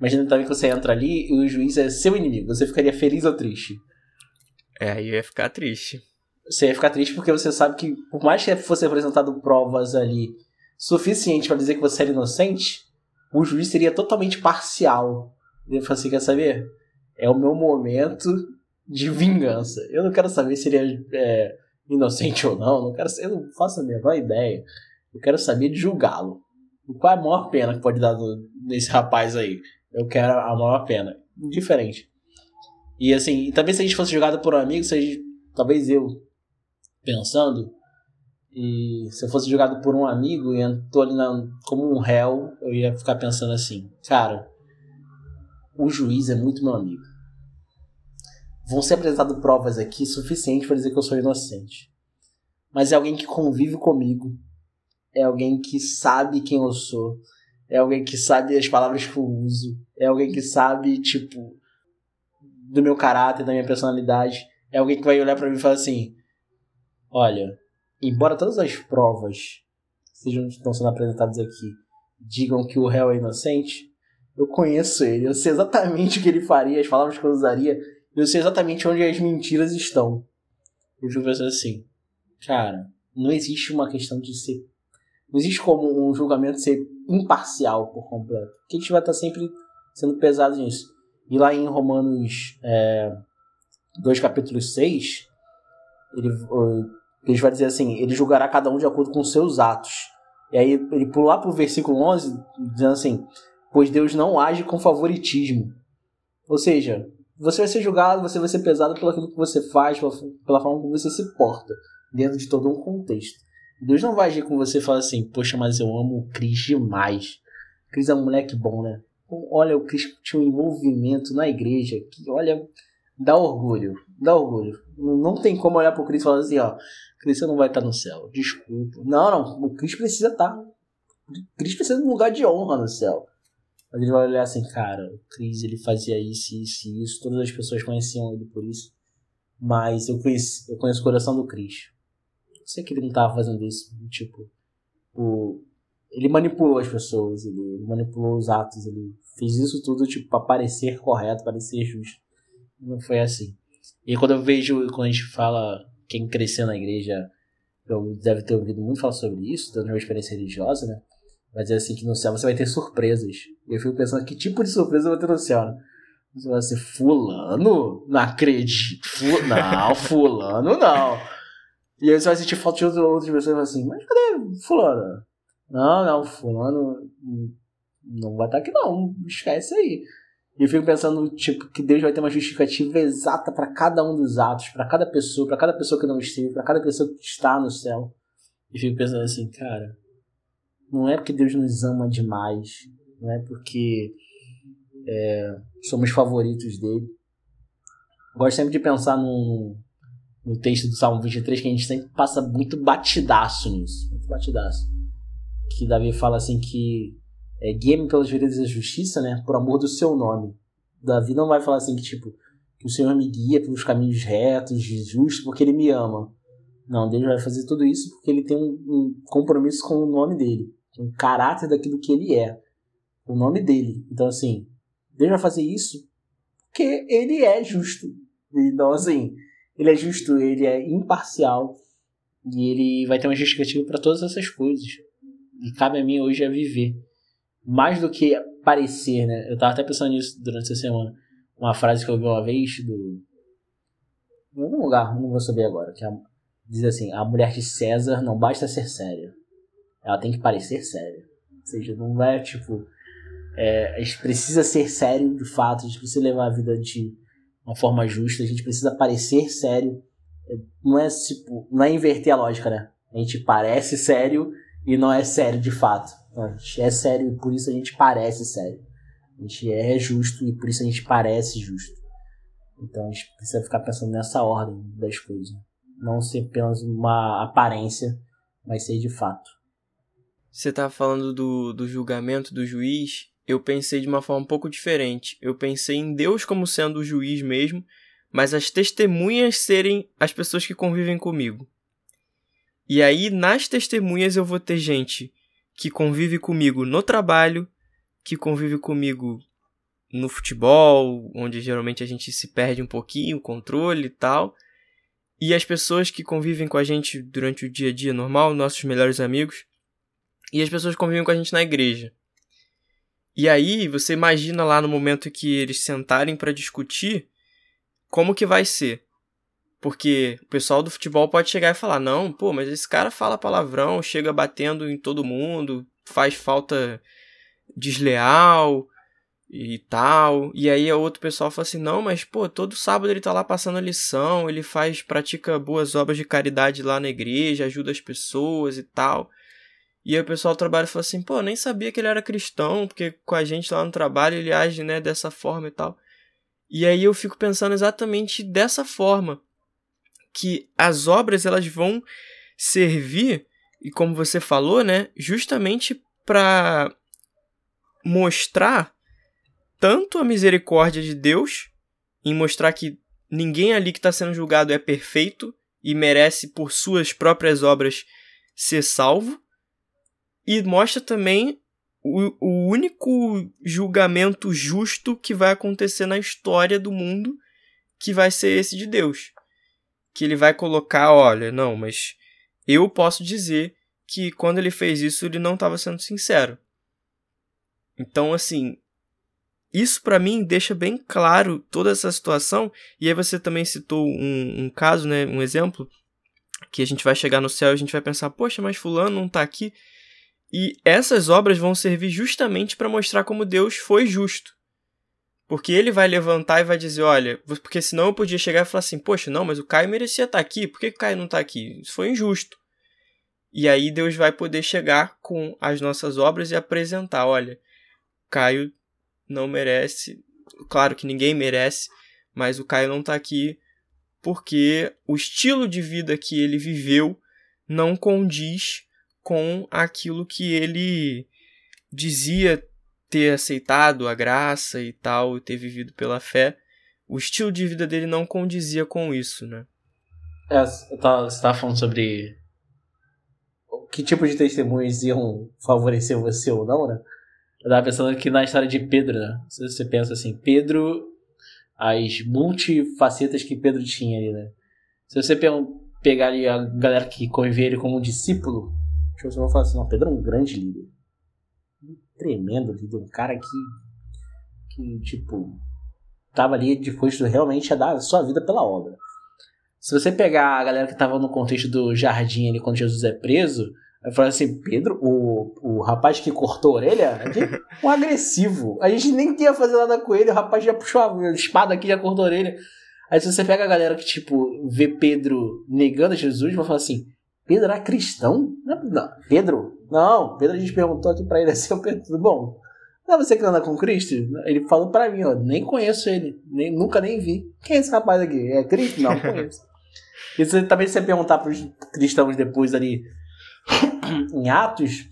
Imagina também que você entra ali e o juiz é seu inimigo. Você ficaria feliz ou triste? É, aí ia ficar triste. Você ia ficar triste porque você sabe que, por mais que fosse apresentado provas ali suficientes para dizer que você era inocente, o juiz seria totalmente parcial ele falou assim: quer saber? É o meu momento de vingança. Eu não quero saber se ele é, é inocente ou não. não quero, eu não faço a menor ideia. Eu quero saber de julgá-lo. Qual é a maior pena que pode dar nesse rapaz aí? Eu quero a maior pena. Diferente. E assim, também se a gente fosse julgado por um amigo, talvez eu pensando, e se eu fosse julgado por um amigo e tô ali na, como um réu, eu ia ficar pensando assim, cara, o juiz é muito meu amigo. Vão ser apresentadas provas aqui suficientes para dizer que eu sou inocente. Mas é alguém que convive comigo. É alguém que sabe quem eu sou. É alguém que sabe as palavras que eu uso. É alguém que sabe, tipo, do meu caráter, da minha personalidade. É alguém que vai olhar para mim e falar assim: Olha, embora todas as provas sejam estão sendo apresentadas aqui digam que o réu é inocente, eu conheço ele, eu sei exatamente o que ele faria, as palavras que eu usaria, eu sei exatamente onde as mentiras estão. Eu fico pensando assim, cara, não existe uma questão de ser Não existe como um julgamento ser imparcial por completo. Porque a gente vai estar sempre sendo pesado nisso. E lá em Romanos é, 2, capítulo 6, ele, ele vai dizer assim: ele julgará cada um de acordo com seus atos. E aí ele pula para o versículo 11, dizendo assim: Pois Deus não age com favoritismo. Ou seja, você vai ser julgado, você vai ser pesado pelo aquilo que você faz, pela, pela forma como você se porta, dentro de todo um contexto. Deus não vai agir com você e falar assim: Poxa, mas eu amo o Cris demais. Cris é um moleque bom, né? Olha, o Cris tinha um envolvimento na igreja que, olha, dá orgulho, dá orgulho. Não tem como olhar pro Cris e falar assim: Ó, você não vai estar no céu, desculpa. Não, não, o Cris precisa estar. O Cris precisa de um lugar de honra no céu. Mas ele vai olhar assim, cara, o Chris ele fazia isso, isso e isso, todas as pessoas conheciam ele por isso. Mas eu conheço, eu conheço o coração do Chris. Sei que ele não tava fazendo isso, tipo, o, ele manipulou as pessoas, ele manipulou os atos, ele fez isso tudo tipo para parecer correto, parecer justo. Não foi assim. E quando eu vejo, quando a gente fala quem cresceu na igreja, eu deve ter ouvido muito falar sobre isso, dando uma experiência religiosa, né? Vai dizer assim que no céu você vai ter surpresas. E eu fico pensando que tipo de surpresa eu vou ter no céu, né? Você vai ser fulano? Não acredito. Fu não, fulano não. E aí você vai sentir falta de outras pessoas assim, mas cadê fulano? Não, não, fulano não vai estar aqui não, esquece aí. E eu fico pensando, tipo, que Deus vai ter uma justificativa exata para cada um dos atos, para cada pessoa, para cada pessoa que não esteve, para cada pessoa que está no céu. E fico pensando assim, cara, não é porque Deus nos ama demais, não é porque é, somos favoritos dele. Gosto sempre de pensar no, no texto do Salmo 23 que a gente sempre passa muito batidaço nisso, muito batidaço. Que Davi fala assim que é, guia-me pelas veredas da justiça, né, por amor do seu nome. Davi não vai falar assim que tipo que o Senhor me guia pelos caminhos retos, justos, porque ele me ama. Não, Deus vai fazer tudo isso porque ele tem um, um compromisso com o nome dele um caráter daquilo que ele é, o nome dele. Então, assim, Deus vai fazer isso porque ele é justo. Então, assim, ele é justo, ele é imparcial e ele vai ter uma justificativa para todas essas coisas. E cabe a mim hoje a viver. Mais do que parecer, né? Eu tava até pensando nisso durante essa semana. Uma frase que eu ouvi uma vez do. Em algum lugar, não vou saber agora. Que é, diz assim: A mulher de César não basta ser séria ela tem que parecer séria. Ou seja, não é tipo. É, a gente precisa ser sério de fato, a gente precisa levar a vida de uma forma justa, a gente precisa parecer sério. Não é tipo. Não é inverter a lógica, né? A gente parece sério e não é sério de fato. A gente é sério e por isso a gente parece sério. A gente é justo e por isso a gente parece justo. Então a gente precisa ficar pensando nessa ordem das coisas. Não ser apenas uma aparência, mas ser de fato você tá falando do, do julgamento do juiz, eu pensei de uma forma um pouco diferente. Eu pensei em Deus como sendo o juiz mesmo, mas as testemunhas serem as pessoas que convivem comigo. E aí, nas testemunhas, eu vou ter gente que convive comigo no trabalho, que convive comigo no futebol, onde geralmente a gente se perde um pouquinho, o controle e tal. E as pessoas que convivem com a gente durante o dia a dia normal, nossos melhores amigos. E as pessoas convivem com a gente na igreja. E aí, você imagina lá no momento que eles sentarem para discutir como que vai ser. Porque o pessoal do futebol pode chegar e falar: "Não, pô, mas esse cara fala palavrão, chega batendo em todo mundo, faz falta desleal e tal". E aí outro pessoal fala assim: "Não, mas pô, todo sábado ele tá lá passando a lição, ele faz pratica boas obras de caridade lá na igreja, ajuda as pessoas e tal". E aí o pessoal do trabalho falou assim, pô, nem sabia que ele era cristão, porque com a gente lá no trabalho ele age, né, dessa forma e tal. E aí eu fico pensando exatamente dessa forma, que as obras elas vão servir, e como você falou, né, justamente para mostrar tanto a misericórdia de Deus, em mostrar que ninguém ali que está sendo julgado é perfeito e merece por suas próprias obras ser salvo, e mostra também o, o único julgamento justo que vai acontecer na história do mundo, que vai ser esse de Deus. Que ele vai colocar, olha, não, mas eu posso dizer que quando ele fez isso ele não estava sendo sincero. Então, assim, isso para mim deixa bem claro toda essa situação. E aí você também citou um, um caso, né, um exemplo, que a gente vai chegar no céu e a gente vai pensar, poxa, mas fulano não tá aqui. E essas obras vão servir justamente para mostrar como Deus foi justo. Porque ele vai levantar e vai dizer, olha, porque senão eu podia chegar e falar assim, poxa, não, mas o Caio merecia estar tá aqui, por que o Caio não está aqui? Isso foi injusto. E aí Deus vai poder chegar com as nossas obras e apresentar, olha, Caio não merece, claro que ninguém merece, mas o Caio não está aqui porque o estilo de vida que ele viveu não condiz com aquilo que ele dizia ter aceitado a graça e tal, ter vivido pela fé. O estilo de vida dele não condizia com isso, né? É, você estava falando sobre que tipo de testemunhos iam favorecer você ou não, né? Eu tava pensando aqui na história de Pedro, né? Se você pensa assim, Pedro, as multifacetas que Pedro tinha ali, né? Se você pegar ali a galera que convivia ele como um discípulo, Tipo, você vai falar assim, não, Pedro é um grande líder. Tremendo líder, um cara que, que tipo, tava ali disposto realmente a dar a sua vida pela obra. Se você pegar a galera que tava no contexto do jardim ali quando Jesus é preso, vai falar assim, Pedro, o, o rapaz que cortou a orelha, um agressivo. A gente nem ia fazer nada com ele, o rapaz já puxou a espada aqui, já cortou a orelha. Aí se você pega a galera que, tipo, vê Pedro negando Jesus, vai falar assim, Pedro era cristão? Não, Pedro? Não, Pedro a gente perguntou aqui pra ele assim, Pedro, tudo bom? Não é você que anda com Cristo? Ele falou pra mim, ó, nem conheço ele, nem, nunca nem vi. Quem é esse rapaz aqui? É Cristo? Não, conheço. Isso também se você perguntar pros cristãos depois ali em Atos,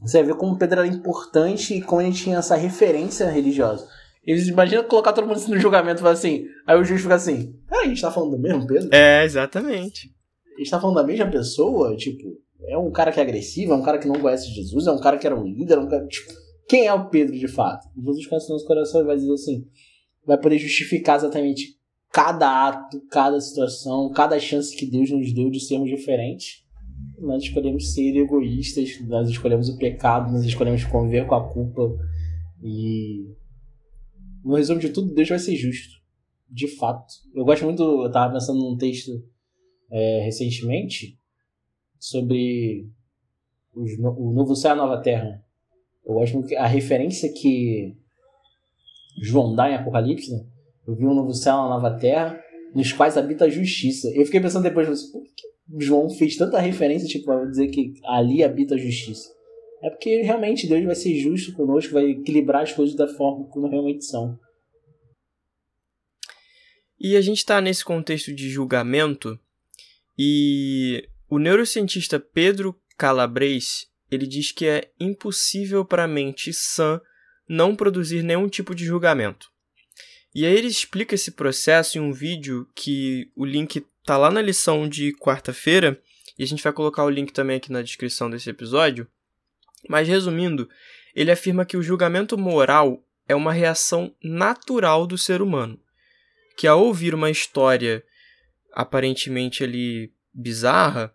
você vai ver como Pedro era importante e como ele tinha essa referência religiosa. Eles imaginam colocar todo mundo no julgamento e falar assim, aí o juiz fica assim, peraí, a gente tá falando do mesmo Pedro? É, exatamente a gente tá falando da mesma pessoa, tipo, é um cara que é agressivo, é um cara que não conhece Jesus, é um cara que era um líder, é um cara, tipo, quem é o Pedro de fato? Jesus conhece o nosso coração e vai dizer assim, vai poder justificar exatamente cada ato, cada situação, cada chance que Deus nos deu de sermos diferentes. Nós escolhemos ser egoístas, nós escolhemos o pecado, nós escolhemos conviver com a culpa e no resumo de tudo, Deus vai ser justo. De fato. Eu gosto muito, eu tava pensando num texto é, recentemente sobre os, o Novo Céu e a Nova Terra. Eu muito que a referência que João dá em Apocalipse, né? eu vi um Novo Céu e uma Nova Terra, nos quais habita a justiça. Eu fiquei pensando depois, por que João fez tanta referência tipo, para dizer que ali habita a justiça? É porque realmente Deus vai ser justo conosco, vai equilibrar as coisas da forma como realmente são. E a gente está nesse contexto de julgamento e o neurocientista Pedro Calabres, ele diz que é impossível para a mente sã não produzir nenhum tipo de julgamento. E aí ele explica esse processo em um vídeo que o link tá lá na lição de quarta-feira, e a gente vai colocar o link também aqui na descrição desse episódio. Mas resumindo, ele afirma que o julgamento moral é uma reação natural do ser humano, que ao ouvir uma história aparentemente ali bizarra,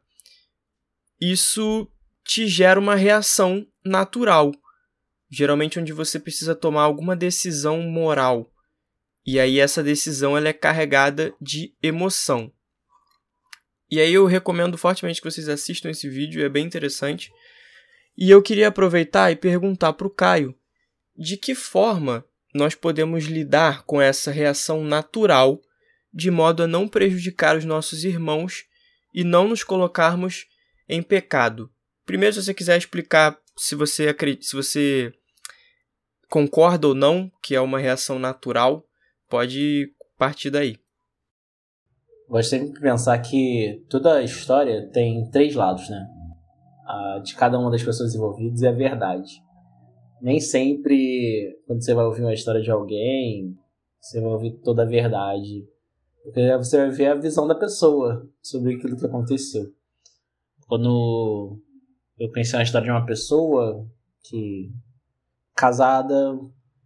isso te gera uma reação natural, geralmente onde você precisa tomar alguma decisão moral. E aí essa decisão ela é carregada de emoção. E aí eu recomendo fortemente que vocês assistam esse vídeo, é bem interessante. E eu queria aproveitar e perguntar para o Caio de que forma nós podemos lidar com essa reação natural de modo a não prejudicar os nossos irmãos e não nos colocarmos em pecado. Primeiro, se você quiser explicar se você acredita, se você concorda ou não que é uma reação natural, pode partir daí. Gosto sempre de pensar que toda história tem três lados, né? A de cada uma das pessoas envolvidas é a verdade. Nem sempre, quando você vai ouvir uma história de alguém, você vai ouvir toda a verdade porque você vai ver a visão da pessoa sobre aquilo que aconteceu. Quando eu pensei na história de uma pessoa que casada,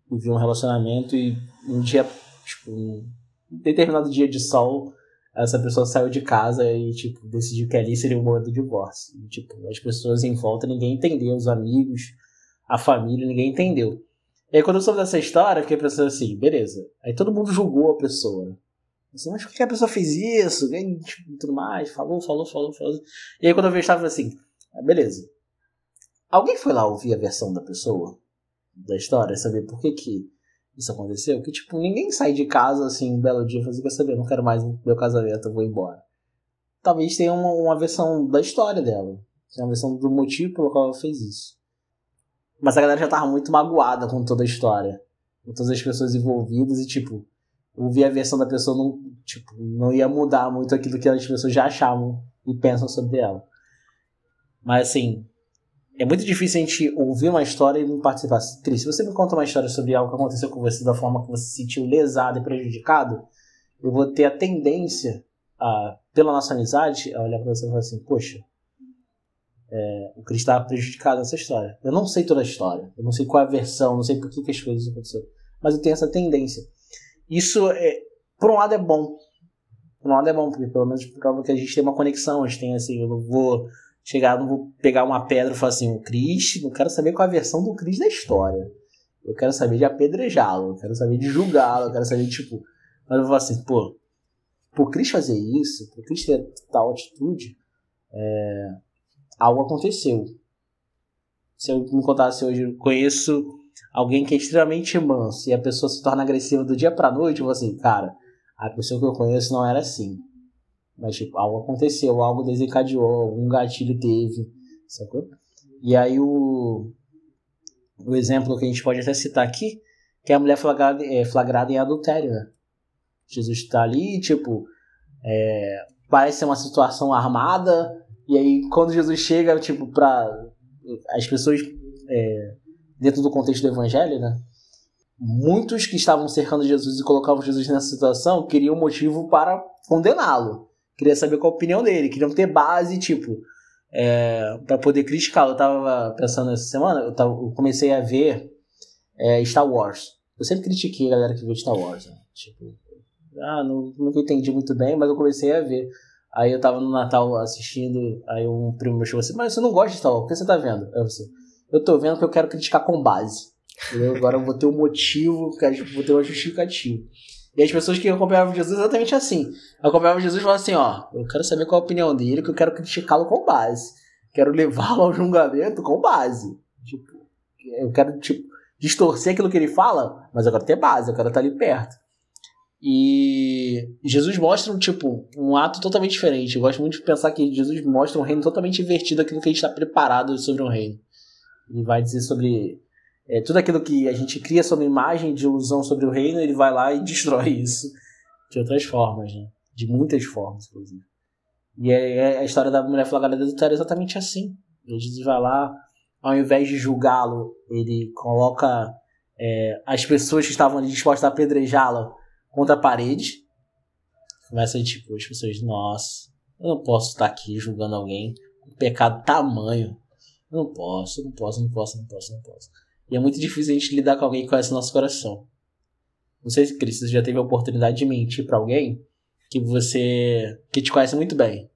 vivia um relacionamento e um dia, tipo, um determinado dia de sol, essa pessoa saiu de casa e, tipo, decidiu que ali seria o momento do divórcio. E, tipo, as pessoas em volta, ninguém entendeu, os amigos, a família, ninguém entendeu. E aí, quando eu soube dessa história, eu fiquei pensando assim, beleza. Aí todo mundo julgou a pessoa. Assim, mas por que a pessoa fez isso? E tipo, tudo mais, falou, falou, falou, falou. E aí, quando eu vi, estava assim, ah, beleza. Alguém foi lá ouvir a versão da pessoa? Da história? Saber por que que isso aconteceu? Que, tipo, ninguém sai de casa, assim, um belo dia e fala assim, saber, não quero mais meu casamento, eu vou embora. Talvez tenha uma, uma versão da história dela. Uma versão do motivo pelo qual ela fez isso. Mas a galera já tava muito magoada com toda a história. Com todas as pessoas envolvidas e, tipo, ouvir a versão da pessoa não, tipo, não ia mudar muito aquilo que as pessoas já achavam e pensam sobre ela. Mas, assim, é muito difícil a gente ouvir uma história e não participar. Cris, se você me conta uma história sobre algo que aconteceu com você da forma que você se sentiu lesado e prejudicado, eu vou ter a tendência, a, pela nossa amizade, a olhar para você e falar assim: Poxa, é, o Cris estava prejudicado nessa história. Eu não sei toda a história, eu não sei qual é a versão, não sei por que, que as coisas aconteceram, mas eu tenho essa tendência. Isso, é, por um lado, é bom. Por um lado, é bom, porque pelo menos prova que a gente tem uma conexão, a gente tem assim, eu não vou chegar, não vou pegar uma pedra e falar assim, o Cris, não quero saber qual é a versão do Cris da história. Eu quero saber de apedrejá-lo, eu quero saber de julgá-lo, eu quero saber, tipo. Mas eu vou assim, pô, por Cris fazer isso, por Cris ter tal atitude, é, algo aconteceu. Se eu me contasse hoje, eu conheço alguém que é extremamente manso e a pessoa se torna agressiva do dia pra noite, vou assim, cara, a pessoa que eu conheço não era assim. Mas, tipo, algo aconteceu, algo desencadeou, algum gatilho teve, sacou? E aí o, o exemplo que a gente pode até citar aqui, que é a mulher flagrada, é, flagrada em adultério, né? Jesus está ali, tipo, é, parece ser uma situação armada, e aí quando Jesus chega, tipo, para as pessoas é, dentro do contexto do evangelho, né? Muitos que estavam cercando Jesus e colocavam Jesus nessa situação queriam motivo para condená-lo. Queria saber qual a opinião dele, queriam ter base, tipo, é, para poder criticá-lo. Eu tava pensando essa semana, eu, tava, eu comecei a ver é, Star Wars. Eu sempre critiquei a galera que viu Star Wars. Né? Tipo, ah, não, nunca entendi muito bem, mas eu comecei a ver. Aí eu tava no Natal assistindo, aí um primo meu chegou assim, mas você não gosta de Star Wars, por que você tá vendo? Eu assim, eu tô vendo que eu quero criticar com base. Entendeu? Agora eu vou ter um motivo, vou ter uma justificativa. E as pessoas que acompanhavam Jesus exatamente assim. Acompanhavam Jesus e falavam assim, ó, eu quero saber qual a opinião dele, que eu quero criticá-lo com base. Quero levá-lo ao julgamento com base. Tipo, eu quero, tipo, distorcer aquilo que ele fala, mas eu quero ter base, eu quero estar ali perto. E Jesus mostra um tipo um ato totalmente diferente. Eu gosto muito de pensar que Jesus mostra um reino totalmente invertido daquilo que a gente está preparado sobre um reino. Ele vai dizer sobre é, tudo aquilo que a gente cria sobre imagem de ilusão sobre o reino, ele vai lá e destrói isso de outras formas, né? De muitas formas, inclusive. E é, é a história da mulher flagrada adultério é exatamente assim. Jesus vai lá, ao invés de julgá-lo, ele coloca é, as pessoas que estavam ali dispostas a apedrejá-la contra a parede. Começa tipo, as pessoas, nossa, eu não posso estar aqui julgando alguém com pecado tamanho. Eu não posso, não posso, não posso, não posso, não posso. E é muito difícil a gente lidar com alguém que conhece o nosso coração. Não sei se Cristo já teve a oportunidade de mentir para alguém que você que te conhece muito bem.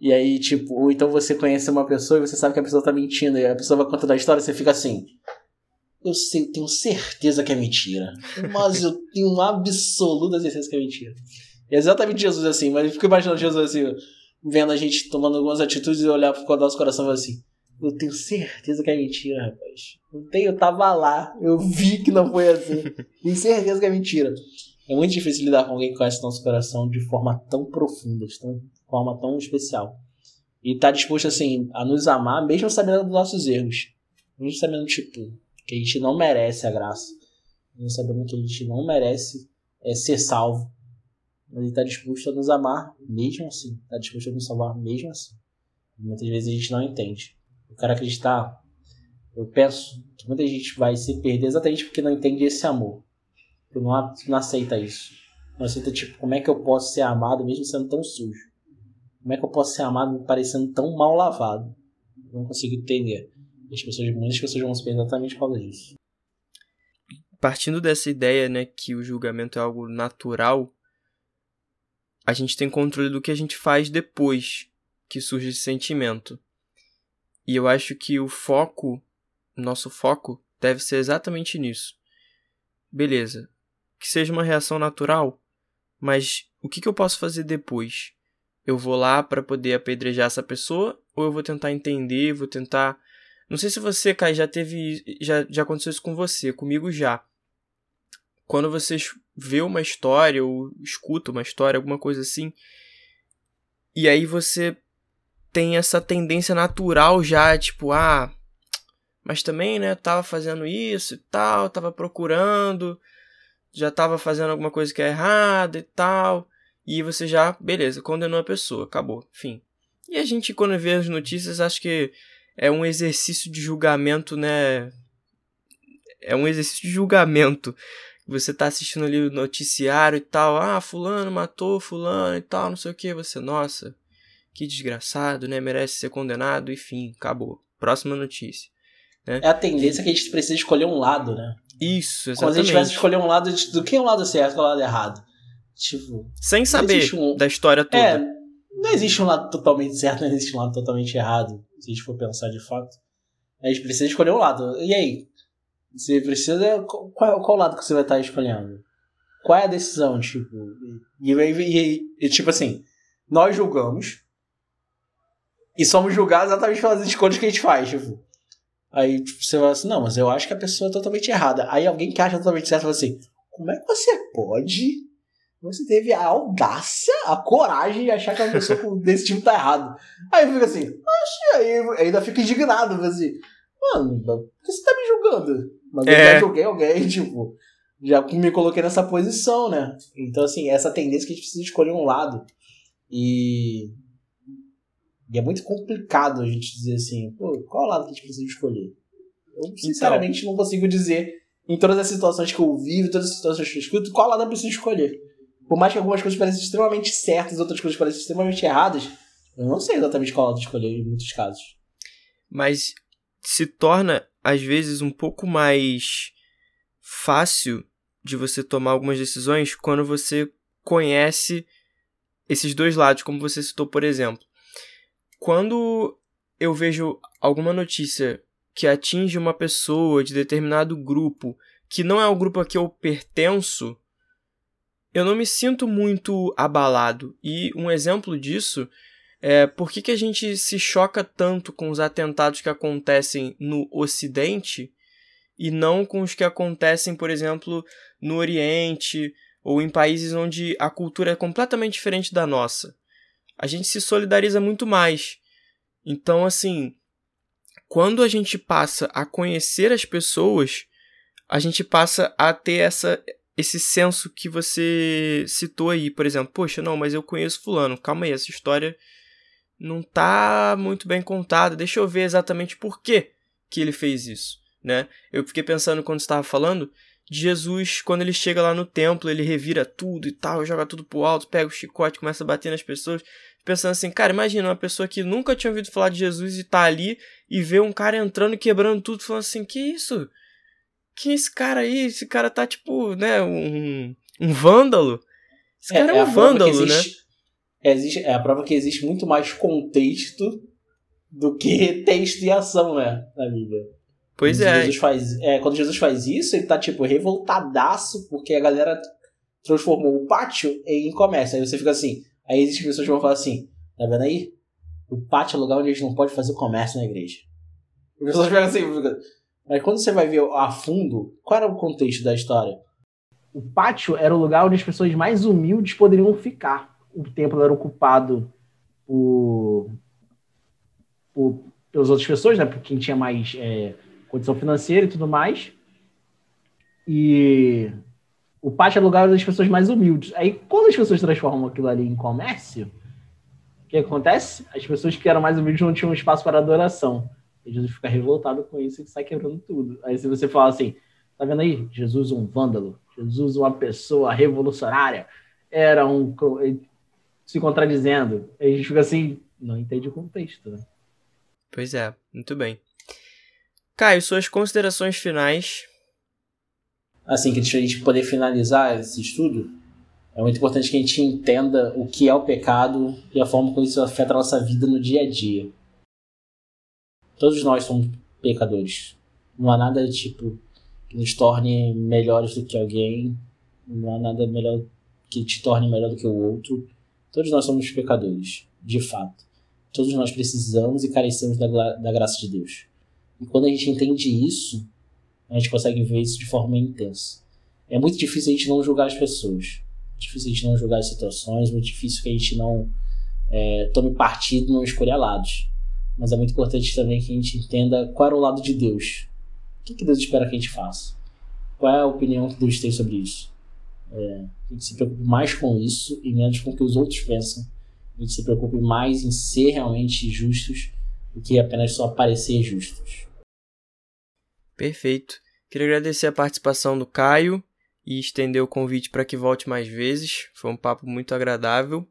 E aí, tipo, ou então você conhece uma pessoa e você sabe que a pessoa tá mentindo e a pessoa vai contando a história e você fica assim: Eu sei, tenho certeza que é mentira. Mas eu tenho absoluta certeza que é mentira. E é exatamente Jesus assim, mas eu fico imaginando Jesus assim, vendo a gente tomando algumas atitudes e olhar pro nosso coração e falar assim: eu tenho certeza que é mentira, rapaz. Não tenho, eu tava lá. Eu vi que não foi assim. Tenho certeza que é mentira. É muito difícil lidar com alguém que conhece nosso coração de forma tão profunda, de forma tão especial. E tá disposto, assim, a nos amar, mesmo sabendo dos nossos erros. Mesmo sabendo, tipo, que a gente não merece a graça. Mesmo sabendo que a gente não merece é, ser salvo. Mas ele tá disposto a nos amar mesmo assim. Tá disposto a nos salvar mesmo assim. muitas vezes a gente não entende eu quero acreditar. Eu penso que muita gente vai se perder exatamente porque não entende esse amor. Eu não, não aceita isso. Não aceita, tipo, como é que eu posso ser amado mesmo sendo tão sujo? Como é que eu posso ser amado parecendo tão mal lavado? Não consigo entender. As pessoas, muitas pessoas vão se perder exatamente por causa disso. Partindo dessa ideia, né, que o julgamento é algo natural, a gente tem controle do que a gente faz depois que surge esse sentimento. E eu acho que o foco, nosso foco, deve ser exatamente nisso. Beleza, que seja uma reação natural, mas o que, que eu posso fazer depois? Eu vou lá para poder apedrejar essa pessoa ou eu vou tentar entender, vou tentar. Não sei se você, Kai, já teve. Já, já aconteceu isso com você, comigo já. Quando você vê uma história ou escuta uma história, alguma coisa assim, e aí você tem essa tendência natural já, tipo, ah, mas também, né, tava fazendo isso e tal, tava procurando, já tava fazendo alguma coisa que é errada e tal, e você já, beleza, condenou a pessoa, acabou, fim. E a gente, quando vê as notícias, acho que é um exercício de julgamento, né? É um exercício de julgamento. Você tá assistindo ali o noticiário e tal, ah, fulano matou fulano e tal, não sei o que, você, nossa, que desgraçado, né? Merece ser condenado, enfim, acabou. Próxima notícia. Né? É a tendência que a gente precisa escolher um lado, né? Isso, exatamente. Se a gente tivesse escolher um lado do que é o um lado certo e o um lado errado. Tipo. Sem saber um... da história toda. É, não existe um lado totalmente certo, não existe um lado totalmente errado. Se a gente for pensar de fato. A gente precisa escolher um lado. E aí? Você precisa. Qual, qual lado que você vai estar escolhendo? Qual é a decisão, tipo? E, e, e, e tipo assim, nós julgamos e somos julgados exatamente pelas escolhas que a gente faz, tipo. Aí tipo, você fala assim, não, mas eu acho que a pessoa é totalmente errada. Aí alguém que acha totalmente certo fala assim, como é que você pode? Você teve a audácia, a coragem de achar que uma pessoa desse tipo tá errado. Aí fica assim, aí ainda fica indignado, assim, mano, por que você tá me julgando? Mas eu é. já julguei alguém, tipo, já me coloquei nessa posição, né? Então, assim, essa tendência que a gente precisa escolher um lado. E e é muito complicado a gente dizer assim, pô, qual lado que a gente precisa escolher? Eu, então. sinceramente, então, não consigo dizer, em todas as situações que eu vivo, todas as situações que eu escuto, qual lado eu preciso escolher. Por mais que algumas coisas pareçam extremamente certas, outras coisas pareçam extremamente erradas, eu não sei exatamente qual lado escolher em muitos casos. Mas se torna, às vezes, um pouco mais fácil de você tomar algumas decisões quando você conhece esses dois lados, como você citou, por exemplo quando eu vejo alguma notícia que atinge uma pessoa de determinado grupo que não é o grupo a que eu pertenço, eu não me sinto muito abalado. E um exemplo disso é por que, que a gente se choca tanto com os atentados que acontecem no Ocidente e não com os que acontecem, por exemplo, no Oriente ou em países onde a cultura é completamente diferente da nossa a gente se solidariza muito mais. Então, assim, quando a gente passa a conhecer as pessoas, a gente passa a ter essa esse senso que você citou aí, por exemplo, poxa, não, mas eu conheço fulano, calma aí, essa história não tá muito bem contada, deixa eu ver exatamente por que que ele fez isso, né? Eu fiquei pensando quando estava falando de Jesus, quando ele chega lá no templo, ele revira tudo e tal, joga tudo pro alto, pega o chicote, começa a bater nas pessoas pensando assim, cara, imagina uma pessoa que nunca tinha ouvido falar de Jesus e tá ali e vê um cara entrando e quebrando tudo, falando assim, que isso? Que esse cara aí? Esse cara tá tipo, né, um, um vândalo? Esse é, cara é, é um vândalo, existe, né? Existe, é a prova que existe muito mais contexto do que texto e ação, né, na Bíblia. Pois quando é. Jesus faz, é. Quando Jesus faz isso, ele tá, tipo, revoltadaço porque a galera transformou o pátio em comércio. Aí você fica assim, Aí existem pessoas que vão falar assim, tá vendo aí? O pátio é o lugar onde a gente não pode fazer comércio na igreja. As pessoas ficam assim, mas quando você vai ver a fundo, qual era o contexto da história? O pátio era o lugar onde as pessoas mais humildes poderiam ficar. O templo era ocupado por, por pelas outras pessoas, né? Por quem tinha mais é, condição financeira e tudo mais. E o pátio é lugar das pessoas mais humildes. Aí, quando as pessoas transformam aquilo ali em comércio, o que acontece? As pessoas que eram mais humildes não tinham espaço para adoração. E Jesus fica revoltado com isso e sai quebrando tudo. Aí, se você fala assim, tá vendo aí? Jesus um vândalo. Jesus uma pessoa revolucionária. Era um... se contradizendo. Aí a gente fica assim, não entende o contexto, né? Pois é, muito bem. Caio, suas considerações finais assim, que a gente poder finalizar esse estudo, É muito importante que a gente entenda o que é o pecado e a forma como isso afeta a nossa vida no dia a dia. Todos nós somos pecadores. Não há nada tipo que nos torne melhores do que alguém. Não há nada melhor que te torne melhor do que o outro. Todos nós somos pecadores, de fato. Todos nós precisamos e carecemos da, da graça de Deus. E quando a gente entende isso, a gente consegue ver isso de forma intensa. É muito difícil a gente não julgar as pessoas. É difícil a gente não julgar as situações, muito difícil que a gente não é, tome partido, não escolha lados. Mas é muito importante também que a gente entenda qual era o lado de Deus. O que, que Deus espera que a gente faça? Qual é a opinião que Deus tem sobre isso? É, a gente se preocupe mais com isso e menos com o que os outros pensam. A gente se preocupe mais em ser realmente justos do que apenas só parecer justos. Perfeito. Queria agradecer a participação do Caio e estender o convite para que volte mais vezes. Foi um papo muito agradável.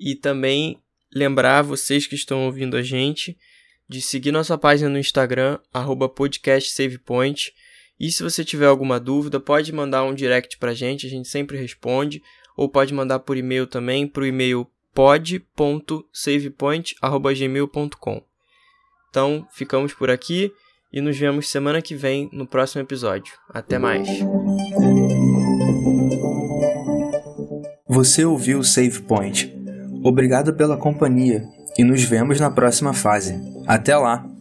E também lembrar vocês que estão ouvindo a gente de seguir nossa página no Instagram, podcastsavepoint. E se você tiver alguma dúvida, pode mandar um direct pra gente, a gente sempre responde. Ou pode mandar por e-mail também, para o e-mail pod.savepoint.gmail.com Então, ficamos por aqui e nos vemos semana que vem no próximo episódio. Até mais! Você ouviu o Save Point. Obrigado pela companhia e nos vemos na próxima fase. Até lá!